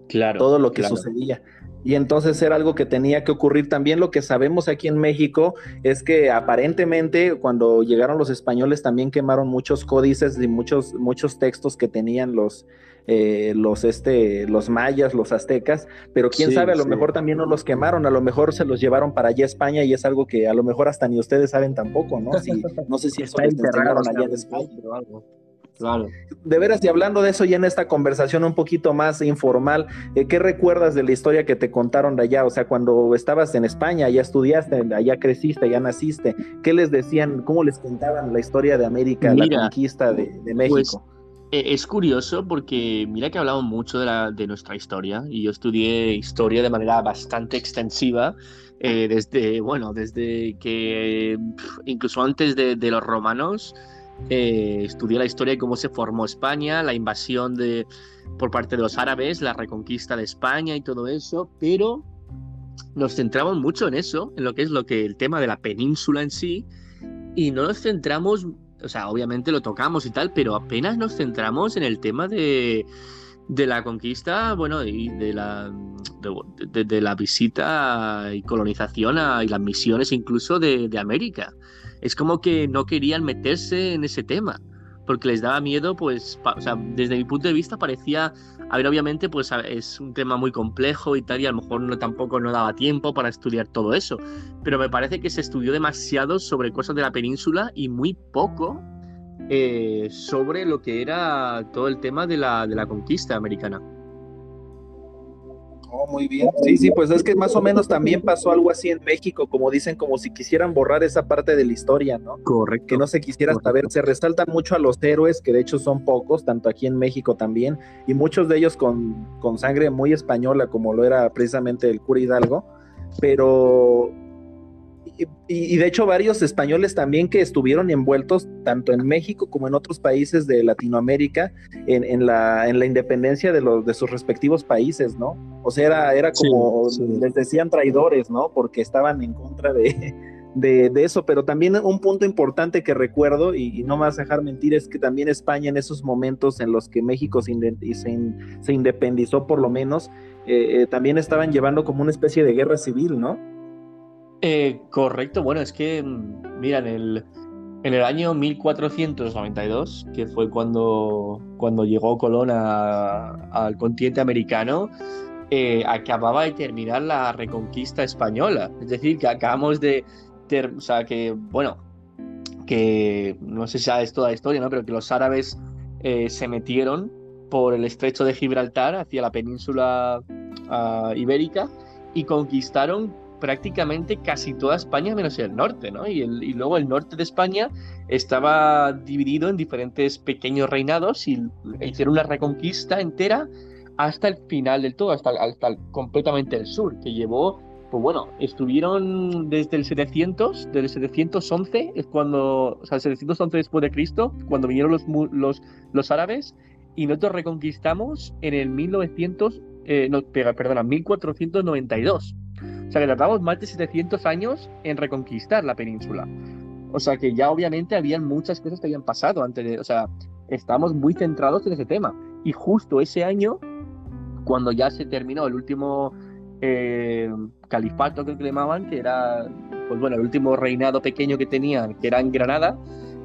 S1: Claro. Todo lo que sucedía. Y entonces era algo que tenía que ocurrir. También lo que sabemos aquí en México es que aparentemente cuando llegaron los españoles también quemaron muchos códices y muchos, muchos textos que tenían los, eh, los, este, los mayas, los aztecas, pero quién sabe, a lo mejor también no los quemaron, a lo mejor se los llevaron para allá a España y es algo que a lo mejor hasta ni ustedes saben tampoco, ¿no? Si, no sé si [laughs] eso les enterraron allá en España. o algo. Claro. De veras, y hablando de eso ya en esta conversación un poquito más informal, eh, ¿qué recuerdas de la historia que te contaron de allá? O sea, cuando estabas en España, ya estudiaste, allá creciste, ya naciste, ¿qué les decían, cómo les contaban la historia de América, la conquista de, México?
S2: Pues, e, es curioso porque mira que hablamos mucho de nuestra historia y yo estudié historia de manera bastante extensiva eh, desde, bueno, desde que incluso antes de, los romanos eh, estudié la historia de cómo se formó España, la invasión de, por parte de los árabes, la reconquista de España y todo eso, pero nos centramos mucho en eso, en lo que es lo que el tema de la península en sí, y no nos centramos o sea, obviamente lo tocamos y tal, pero apenas nos centramos en el tema de, de la conquista, bueno, y de la, de, la visita y colonización y las misiones incluso de, América. Es como que no querían meterse en ese tema, porque les daba miedo, pues, o sea, desde mi punto de vista parecía a ver, obviamente, pues es un tema muy complejo y tal, y a lo mejor no, tampoco no daba tiempo para estudiar todo eso. Pero me parece que se estudió demasiado sobre cosas de la península y muy poco eh, sobre lo que era todo el tema de la, de la conquista americana.
S1: Oh, muy bien. Sí, sí, pues es que más o menos también pasó algo así en México, como dicen, como si quisieran borrar esa parte de la historia, ¿no?
S2: Correcto.
S1: Que no se quisiera saber. Se resaltan mucho a los héroes, que de hecho son pocos, tanto aquí en México también, y muchos de ellos con, con sangre muy española, como lo era precisamente el cura Hidalgo, pero y, de hecho varios españoles también que estuvieron envueltos tanto en México como en otros países de Latinoamérica en, la, en la independencia de, los, de sus respectivos países, ¿no? O sea, era, era como, les decían traidores, ¿no? Porque estaban en contra de, de, eso, pero también un punto importante que recuerdo, y, no me vas a dejar mentir, es que también España en esos momentos en los que México se, se, independizó por lo menos, eh, eh, también estaban llevando como una especie de guerra civil, ¿no?
S2: Eh, correcto, bueno, es que, mm, mira, en el, en el año 1492, que fue cuando, cuando llegó Colón al continente americano, eh, acababa de terminar la reconquista española. Es decir, que acabamos de. o sea, que, bueno, que no sé si sabes toda la historia, ¿no? Pero que los árabes eh, se metieron por el estrecho de Gibraltar hacia la península ah, ibérica y conquistaron prácticamente casi toda España menos el norte, ¿no? Y, luego el norte de España estaba dividido en diferentes pequeños reinados y hicieron una reconquista entera hasta el final del todo, hasta, hasta completamente el sur, que llevó, pues bueno, estuvieron desde el 700, desde el 711 es cuando, o sea, el 711 después de Cristo, cuando vinieron los, los, los árabes y nosotros reconquistamos en el 1900, eh, no, perdona, 1492 o sea que tardamos más de 700 años en reconquistar la península. O sea que ya obviamente habían muchas cosas que habían pasado antes de, o sea, estamos muy centrados en ese tema. Y justo ese año, cuando ya se terminó el último eh, califato que llamaban, que era, pues bueno, el último reinado pequeño que tenían, que era en Granada,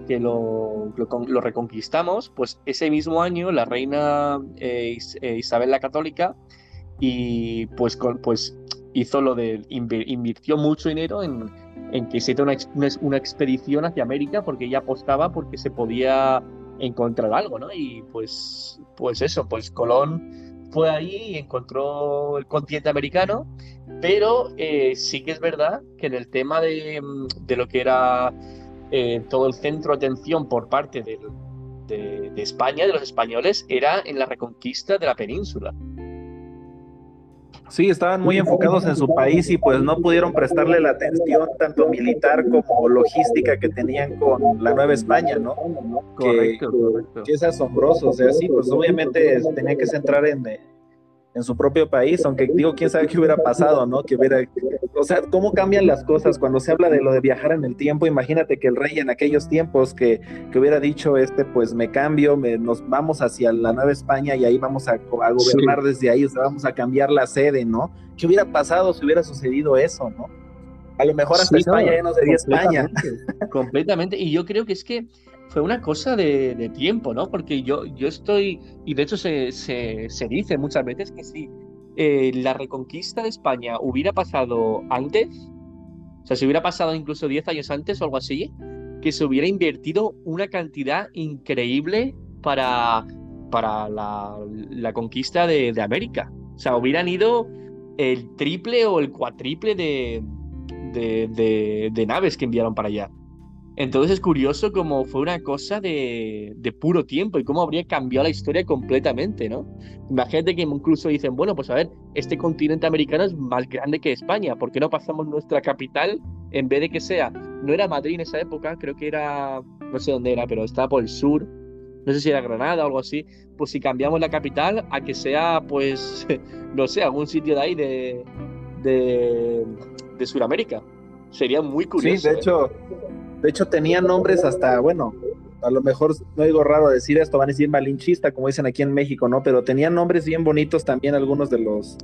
S2: que lo, lo, reconquistamos, pues ese mismo año la reina eh, eh, Isabel la Católica y pues, con, pues hizo lo de invirtió mucho dinero en, en que se una, una, expedición hacia América porque ella apostaba porque se podía encontrar algo, ¿no? Y pues, pues eso, pues Colón fue ahí y encontró el continente americano, pero eh, sí que es verdad que en el tema de, de lo que era eh, todo el centro de atención por parte de, de España, de los españoles, era en la reconquista de la península.
S1: Sí, estaban muy enfocados en su país y pues no pudieron prestarle la atención tanto militar como logística que tenían con la Nueva España, ¿no?
S2: Correcto, correcto.
S1: Que es asombroso, o sea, sí, pues obviamente tenía que centrar en, en su propio país, aunque digo, quién sabe qué hubiera pasado, ¿no? Que hubiera, o sea, cómo cambian las cosas cuando se habla de lo de viajar en el tiempo, imagínate que el rey en aquellos tiempos que, que hubiera dicho, este, pues me cambio, me, nos vamos hacia la Nueva España y ahí vamos a, gobernar desde ahí, o sea, vamos a cambiar la sede, ¿no? ¿Qué hubiera pasado si hubiera sucedido eso, ¿no? A lo mejor hasta España ya no sería España.
S2: Completamente, y yo creo que es que fue una cosa de, tiempo, ¿no? Porque yo, yo estoy, y de hecho se, se, dice muchas veces que si eh, la reconquista de España hubiera pasado antes, o sea, si hubiera pasado incluso 10 años antes o algo así, que se hubiera invertido una cantidad increíble para, para la, la conquista de, de, América. O sea, hubieran ido el triple o el cuatriple de, de naves que enviaron para allá. Entonces es curioso cómo fue una cosa de, puro tiempo y cómo habría cambiado la historia completamente, ¿no? Imagínate que incluso dicen, bueno, pues a ver, este continente americano es más grande que España, ¿por qué no pasamos nuestra capital en vez de que sea, no era Madrid en esa época, creo que era, no sé dónde era, pero estaba por el sur, no sé si era Granada o algo así, pues si cambiamos la capital a que sea, pues, [laughs] no sé, algún sitio de ahí de, de, de Sudamérica. Sería muy curioso.
S1: Sí, de ¿eh? De hecho, tenía nombres hasta, bueno, a lo mejor no digo raro decir esto, van a decir malinchista, como dicen aquí en México, ¿no? Pero tenían nombres bien bonitos también algunos de los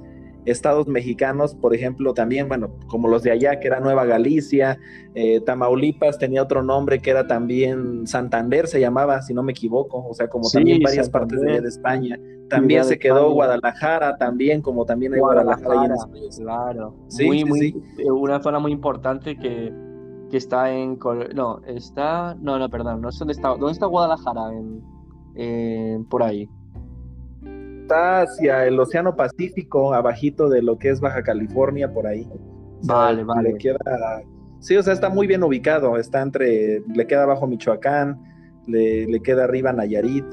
S1: estados mexicanos, por ejemplo, también, bueno, como los de allá, que era Nueva Galicia, eh, Tamaulipas tenía otro nombre que era también Santander, se llamaba, si no me equivoco, o sea, como también varias partes de, España. También se quedó Guadalajara, también, como también hay Guadalajara.
S2: claro, sí, muy, muy, una zona muy importante que que está en... No, está... No, no, perdón, no sé dónde está. ¿Dónde está Guadalajara? En, por ahí.
S1: Está hacia el Océano Pacífico, abajito de lo que es Baja California, por ahí.
S2: vale, vale.
S1: queda... Sí, o sea, está muy bien ubicado. Está entre... Le queda abajo Michoacán, le, le queda arriba Nayarit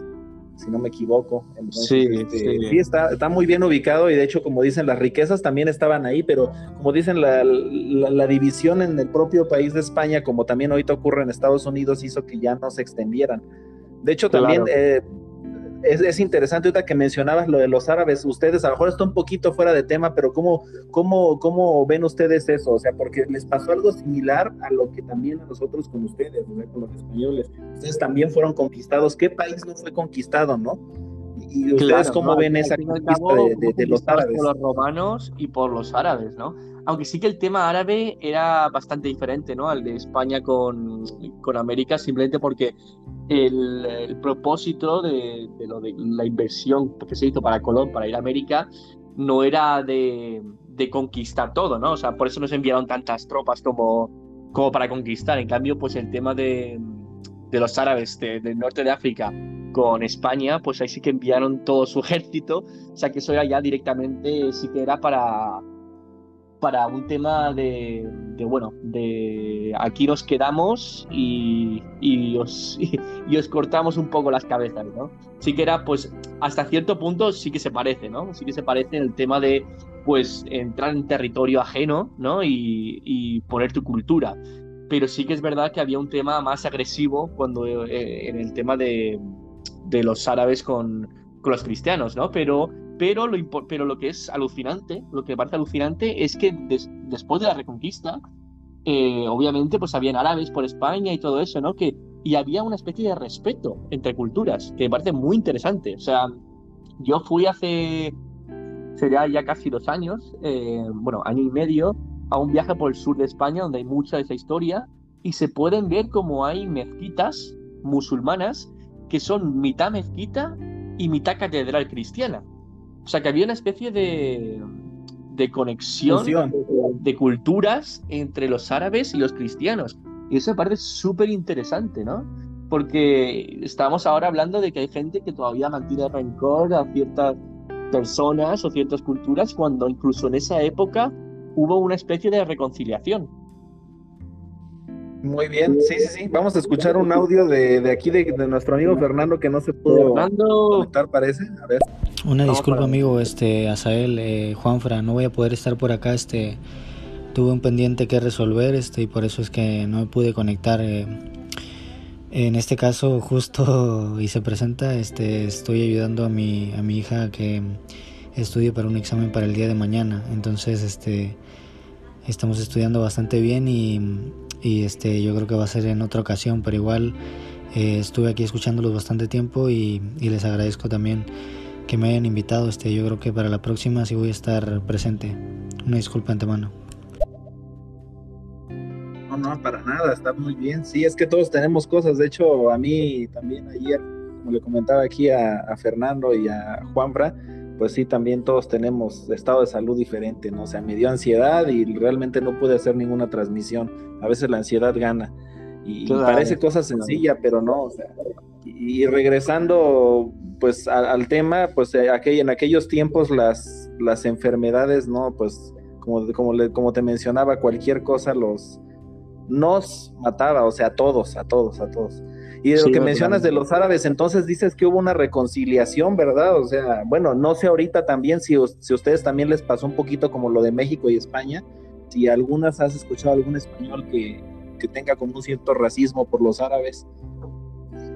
S1: si no me equivoco.
S2: sí,
S1: este, sí. está, está, muy bien ubicado y de hecho, como dicen, las riquezas también estaban ahí, pero como dicen, la, la, división en el propio país de España, como también ahorita ocurre en Estados Unidos, hizo que ya no se extendieran. De hecho, también eh, es, interesante ahorita que mencionabas lo de los árabes, ustedes, a lo mejor está un poquito fuera de tema, pero ¿cómo, cómo, cómo ven ustedes eso? O sea, porque les pasó algo similar a lo que también a nosotros con ustedes, con los españoles. Ustedes también fueron conquistados. ¿Qué país no fue conquistado, no? ¿Y ustedes cómo ven esa conquista de, los árabes?
S2: Por los romanos y por los árabes, ¿no? Aunque sí que el tema árabe era bastante diferente, ¿no? Al de España con, con América, simplemente porque el, propósito de, de la inversión que se hizo para Colón, para ir a América, no era de, conquistar todo, ¿no? O sea, por eso nos enviaron tantas tropas como, como para conquistar. En cambio, pues el tema de, los árabes del norte de África con España, pues ahí sí que enviaron todo su [laughs] ejército. O sea, que eso era ya directamente, sí que era para para un tema de, bueno, de aquí nos quedamos y, y, os, [laughs] y, os cortamos un poco las cabezas, ¿no? Sí que era, pues, hasta cierto punto sí que se parece, ¿no? Sí que se parece en el tema de, pues, entrar en territorio ajeno, ¿no? Y, y poner tu cultura. Pero sí que es verdad que había un tema más agresivo cuando eh, en el tema de, de los árabes con, con los cristianos, ¿no? Pero pero lo, pero lo que es alucinante, lo que parece alucinante es que después de la reconquista, eh, obviamente pues habían árabes por España y todo eso, ¿no? Que, y había una especie de respeto entre culturas, que me parece muy interesante. O sea, yo fui hace, sería ya casi dos años, eh, bueno, año y medio, a un viaje por el sur de España donde hay mucha de esa historia y se pueden ver como hay mezquitas musulmanas que son mitad mezquita y mitad catedral cristiana. O sea, que había una especie de, de conexión de, culturas entre los árabes y los cristianos. Y eso me parece súper interesante, ¿no? Porque estamos ahora hablando de que hay gente que todavía mantiene rencor a ciertas personas o ciertas culturas cuando incluso en esa época hubo una especie de reconciliación.
S1: Muy bien, sí, sí, sí. Vamos a escuchar un audio de, de aquí de, de, nuestro amigo Fernando que no se pudo conectar, parece. A ver.
S3: Una disculpa, amigo, este, Asael, eh, Juanfra, no voy a poder estar por acá, este, tuve un pendiente que resolver, este, y por eso es que no me pude conectar. Eh. En este caso, justo [laughs] y se presenta, este, estoy ayudando a mi, a mi hija que estudie para un examen para el día de mañana. Entonces, este, estamos estudiando bastante bien y y este yo creo que va a ser en otra ocasión, pero igual eh, estuve aquí escuchándolos bastante tiempo y, les agradezco también que me hayan invitado. Este, yo creo que para la próxima sí voy a estar presente. Una disculpa antemano.
S1: No, no, para nada, está muy bien. Sí, es que todos tenemos cosas. De hecho, a mí también ayer, como le comentaba aquí a, Fernando y a Juanfra, pues sí, también todos tenemos estado de salud diferente, ¿no? O sea, me dio ansiedad y realmente no pude hacer ninguna transmisión. A veces la ansiedad gana. Y, parece cosa sencilla, pero no, o sea. Y, regresando, pues, al tema, pues eh, en aquellos tiempos las, las enfermedades, ¿no? Pues, como, como, como te mencionaba, cualquier cosa los, nos mataba, o sea, a todos, a todos, a todos. Y de lo que mencionas de los árabes, entonces dices que hubo una reconciliación, ¿verdad? O sea, bueno, no sé ahorita también si, si a ustedes también les pasó un poquito como lo de México y España, si algunas has escuchado algún español que, que tenga como un cierto racismo por los árabes.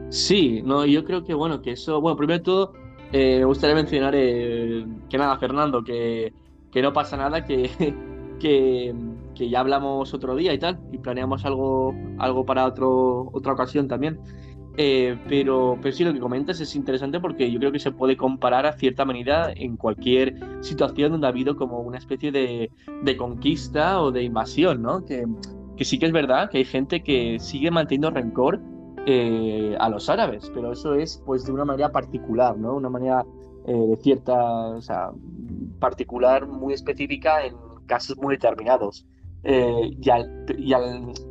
S2: Sí, no, yo creo que bueno, que eso, bueno, primero de todo, eh, me gustaría mencionar eh, que nada, Fernando, que, que no pasa nada, que, [laughs] que, que, ya hablamos otro día y tal, y planeamos algo, algo para otro, otra ocasión también. Eh, pero, pero sí, lo que comentas es interesante porque yo creo que se puede comparar a cierta manera en cualquier situación donde ha habido como una especie de, de conquista o de invasión, ¿no? Que, que sí que es verdad que hay gente que sigue manteniendo rencor eh, a los árabes, pero eso es pues de una manera particular, ¿no? Una manera eh, de cierta, o sea, particular, muy específica en casos muy determinados. Eh, y,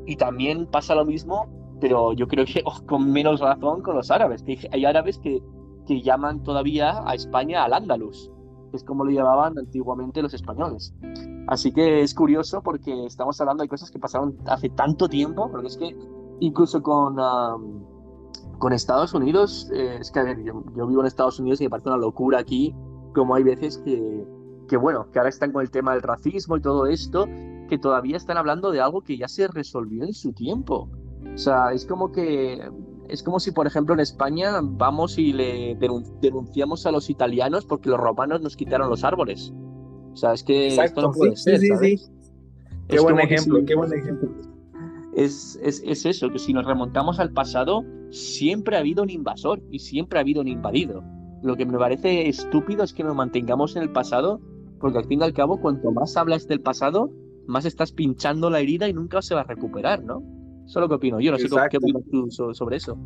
S2: y, también pasa lo mismo, pero yo creo que con menos razón con los árabes. Que hay árabes que, que llaman todavía a España al Andalus, que es como lo llamaban antiguamente los españoles. Así que es curioso porque estamos hablando de cosas que pasaron hace tanto tiempo, porque es que incluso con, con Estados Unidos, eh, es que a ver, yo, vivo en Estados Unidos y me parece una locura aquí, como hay veces que, que, bueno, que ahora están con el tema del racismo y todo esto, que todavía están hablando de algo que ya se resolvió en su tiempo. O sea, es como que es como si, por ejemplo, en España vamos y le denunciamos a los italianos porque los romanos nos quitaron los árboles. O sea, es que
S1: esto no puede ser, sí, sí, sí. Qué buen ejemplo, qué buen ejemplo
S2: es, es, eso, que si nos remontamos al pasado, siempre ha habido un invasor y siempre ha habido un invadido. Lo que me parece estúpido es que nos mantengamos en el pasado, porque al fin y al cabo, cuanto más hablas del pasado, más estás pinchando la herida y nunca se va a recuperar, ¿no? Eso es lo que opino. Yo no sé qué opinas tú sobre eso.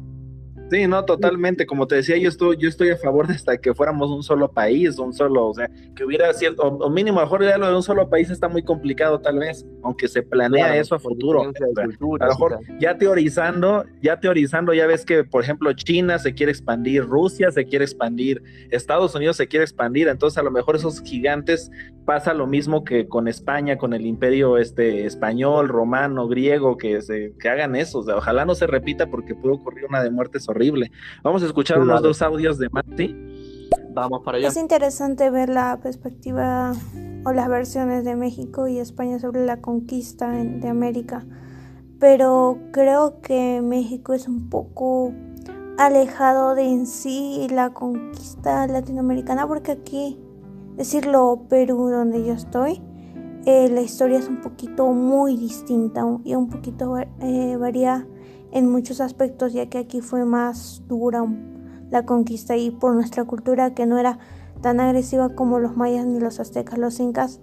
S1: Sí, no, totalmente. Como te decía, yo estoy, yo estoy a favor de hasta que fuéramos un solo país, un solo, o sea, que hubiera cierto, o, mínimo, mejor ya lo de un solo país está muy complicado tal vez, aunque se planea eso a futuro. a lo mejor ya teorizando, ya teorizando, ya ves que, por ejemplo, China se quiere expandir, Rusia se quiere expandir, Estados Unidos se quiere expandir, entonces a lo mejor esos gigantes pasa lo mismo que con España, con el imperio este español, romano, griego, que se, que hagan eso, o sea, ojalá no se repita porque puede ocurrir una de muertes horribles Vamos a escuchar unos dos audios de Mati.
S2: Vamos para allá.
S4: Es interesante ver la perspectiva o las versiones de México y España sobre la conquista de América. Pero creo que México es un poco alejado de en sí la conquista latinoamericana porque aquí, decirlo Perú donde yo estoy, eh, la historia es un poquito muy distinta y un poquito eh, varía en muchos aspectos, ya que aquí fue más dura la conquista y por nuestra cultura que no era tan agresiva como los mayas ni los aztecas, los incas,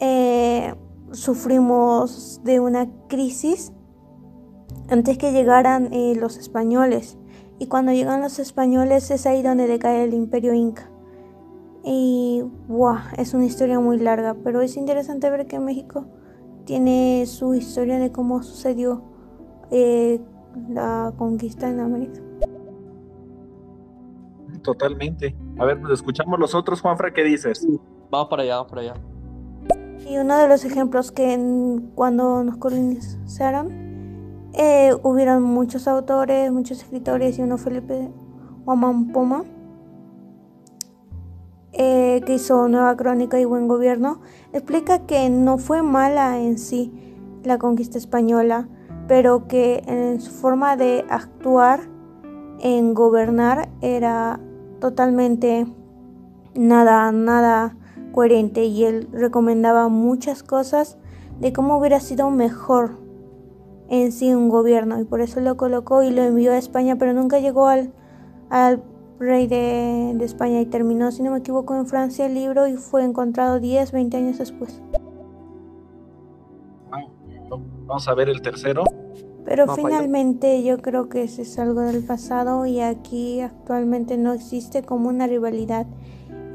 S4: eh, sufrimos de una crisis antes que llegaran los españoles. Y cuando llegan los españoles es ahí donde decae el imperio inca. Y wow, es una historia muy larga, pero es interesante ver que México tiene su historia de cómo sucedió eh, la conquista en América.
S1: Totalmente. A ver, pues escuchamos los otros, Juanfra, ¿qué dices?
S2: Vamos para allá, vamos para allá.
S4: Y uno de los ejemplos que cuando nos colonizaron, eh, hubieron muchos autores, muchos escritores y uno Felipe Poma eh, que hizo Nueva Crónica y Buen Gobierno, explica que no fue mala en sí la conquista española, pero que en su forma de actuar, en gobernar, era totalmente nada, nada coherente y él recomendaba muchas cosas de cómo hubiera sido mejor en sí un gobierno y por eso lo colocó y lo envió a España, pero nunca llegó al, al rey de, de, España y terminó, si no me equivoco, en Francia el libro y fue encontrado 10, 20 años después.
S1: Vamos a ver el tercero.
S4: Pero finalmente yo creo que ese es algo del pasado y aquí actualmente no existe como una rivalidad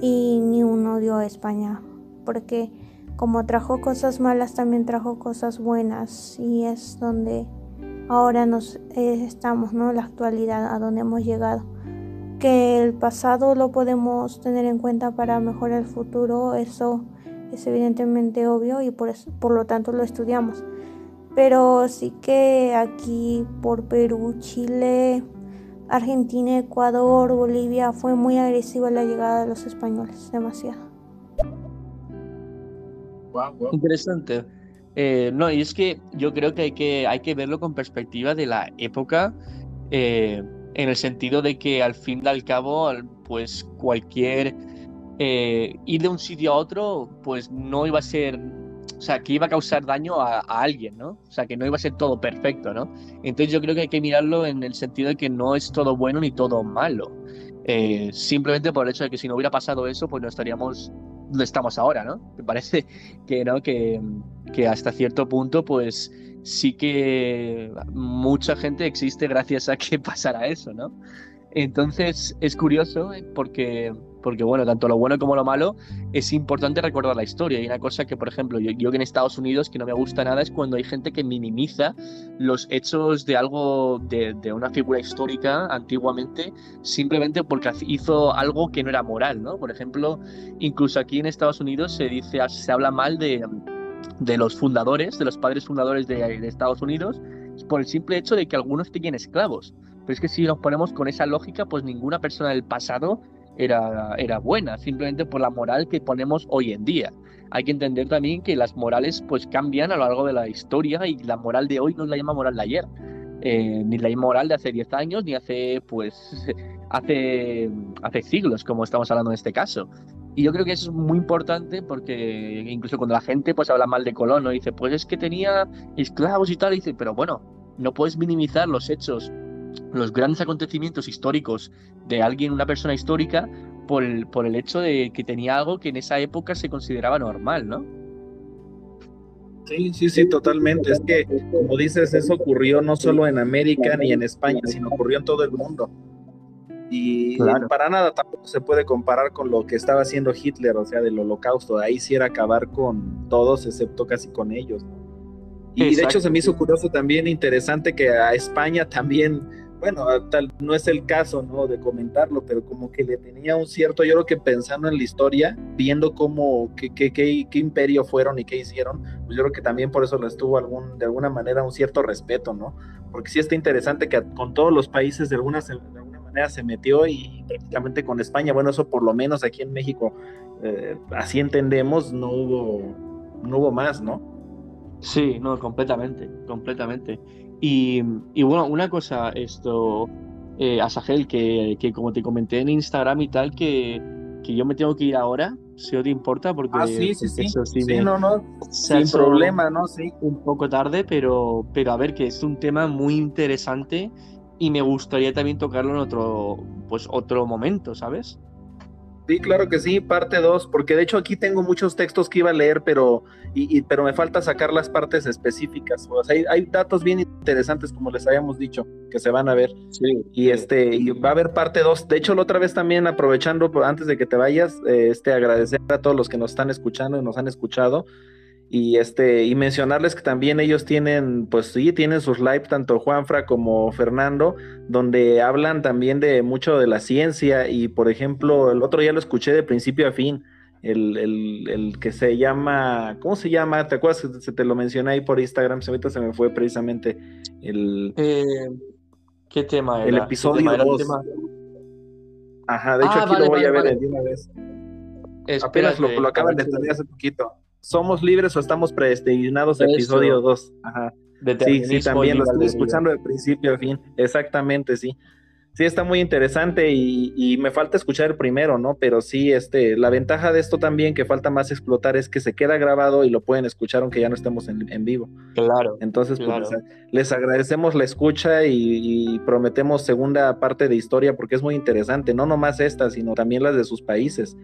S4: y ni un odio a España, porque como trajo cosas malas también trajo cosas buenas y es donde ahora nos eh, estamos, ¿no? La actualidad a donde hemos llegado. Que el pasado lo podemos tener en cuenta para mejorar el futuro, eso es evidentemente obvio y por eso, por lo tanto lo estudiamos pero sí que aquí por Perú, Chile, Argentina, Ecuador, Bolivia fue muy agresiva la llegada de los españoles, demasiado.
S2: Interesante. Eh, no, y es que yo creo que hay, que hay que verlo con perspectiva de la época, eh, en el sentido de que al fin y al cabo, pues cualquier eh, ir de un sitio a otro, pues no iba a ser, o sea, que iba a causar daño a, alguien, ¿no? O sea, que no iba a ser todo perfecto, ¿no? Entonces yo creo que hay que mirarlo en el sentido de que no es todo bueno ni todo malo. simplemente por el hecho de que si no hubiera pasado eso, pues no estaríamos donde estamos ahora, ¿no? Me parece que, ¿no? Que, que hasta cierto punto, pues sí que mucha gente existe gracias a que [laughs] pasara eso, ¿no? Entonces es curioso eh, porque porque bueno, tanto lo bueno como lo malo, es importante recordar la historia. Y una cosa que, por ejemplo, yo, que en Estados Unidos que no me gusta nada es cuando hay gente que minimiza los hechos de algo, de, de una figura histórica antiguamente, simplemente porque hizo algo que no era moral, ¿no? Por ejemplo, incluso aquí en Estados Unidos se dice, se habla mal de, de los fundadores, de los padres fundadores de, Estados Unidos, por el simple hecho de que algunos tenían esclavos. Pero es que si nos ponemos con esa lógica, pues ninguna persona del pasado era, era buena, simplemente por la moral que ponemos hoy en día. Hay que entender también que las morales pues cambian a lo largo de la historia y la moral de hoy no es la misma moral de ayer. Eh, ni la moral de hace 10 años, ni hace pues [laughs] hace, hace siglos, como estamos hablando en este caso. Y yo creo que eso es muy importante porque incluso cuando la gente pues habla mal de Colón, ¿no? dice, pues es que tenía esclavos y tal, dice, pero bueno, no puedes minimizar los hechos los grandes acontecimientos históricos de alguien, una persona histórica, por el, por el hecho de que tenía algo que en esa época se consideraba normal, ¿no?
S1: Sí, sí, sí, totalmente. Es que, como dices, eso ocurrió no solo en América ni en España, sino ocurrió en todo el mundo. Y para nada tampoco se puede comparar con lo que estaba haciendo Hitler, o sea, del holocausto. Ahí sí era acabar con todos, excepto casi con ellos. Y de hecho se me hizo curioso también, interesante que a España también, bueno, tal no es el caso, ¿no? De comentarlo, pero como que le tenía un cierto, yo creo que pensando en la historia, viendo cómo, qué, qué, qué, imperio fueron y qué hicieron, pues yo creo que también por eso les tuvo algún, de alguna manera un cierto respeto, ¿no? Porque sí está interesante que con todos los países de alguna, de alguna manera se metió y prácticamente con España, bueno, eso por lo menos aquí en México, eh, así entendemos, no hubo, no hubo más, ¿no?
S2: Sí, no, completamente, completamente. Y, bueno, una cosa, esto, eh, Asagel, que, que, como te comenté en Instagram y tal, que, que yo me tengo que ir ahora, si no te importa, porque
S1: ah, sí, sí, sí. sí, no, no, sin problema, ¿no? Sí.
S2: Un poco tarde, pero, pero a ver, que es un tema muy interesante y me gustaría también tocarlo en otro, pues, otro momento, ¿sabes?
S1: Sí, claro que sí, parte 2, porque de hecho aquí tengo muchos textos que iba a leer, pero, y, pero me falta sacar las partes específicas. O sea, hay, datos bien interesantes, como les habíamos dicho, que se van a ver. Sí, y este, y va a haber parte 2. De hecho, la otra vez también, aprovechando antes de que te vayas, eh, este, agradecer a todos los que nos están escuchando y nos han escuchado y este y mencionarles que también ellos tienen pues sí tienen sus live tanto Juanfra como Fernando donde hablan también de mucho de la ciencia y por ejemplo el otro día lo escuché de principio a fin el, el, que se llama ¿cómo se llama? ¿te acuerdas que se te lo mencioné ahí por Instagram? ahorita se me fue precisamente el
S2: eh, ¿qué tema era?
S1: el episodio 2 ajá de hecho ah, aquí lo voy a ver de una vez Espera, apenas lo, lo acaban de tener hace poquito somos libres o estamos predestinados, episodio 2. Ajá. Sí, sí, también lo estoy escuchando de principio a fin. Exactamente, sí. Sí, está muy interesante y, me falta escuchar el primero, ¿no? Pero sí, este, la ventaja de esto también que falta más explotar es que se queda grabado y lo pueden escuchar aunque ya no estemos en, vivo.
S2: Claro.
S1: Entonces, Pues, les, agradecemos la escucha y, y, prometemos segunda parte de historia porque es muy interesante, no nomás esta, sino también las de sus países.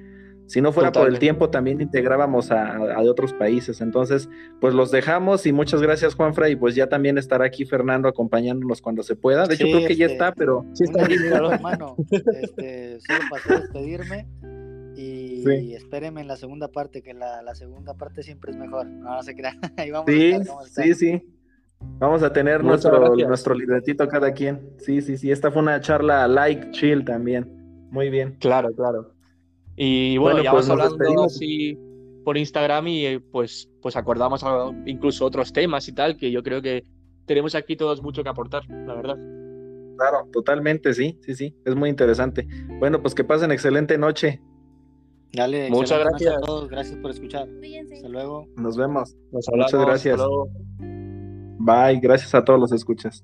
S1: Si no fuera por el tiempo, también integrábamos a, de otros países. Entonces, pues los dejamos y muchas gracias, Juanfra. Y pues ya también estará aquí Fernando acompañándonos cuando se pueda. De hecho, creo que ya este, está, pero.
S3: Sí, está bien, [laughs] hermano. Este, solo pasó a despedirme. Y, espérenme en la segunda parte, que la, segunda parte siempre es mejor. No, se crean. [laughs] Ahí vamos
S1: sí, sí, sí. Vamos a tener nuestro, nuestro libretito cada quien. Sí, sí, sí. Esta fue una charla like, chill también. Muy bien.
S2: Claro, claro. Y bueno, ya pues vas hablando así por Instagram y eh, pues, pues acordamos incluso otros temas y tal, que yo creo que tenemos aquí todos mucho que aportar, la verdad.
S1: Claro, totalmente, sí, sí, sí, es muy interesante. Bueno, pues que pasen excelente noche.
S3: Dale,
S2: muchas gracias
S3: a todos, gracias por escuchar. Hasta luego.
S1: Nos vemos. Muchas gracias. Bye, gracias a todos los escuchas.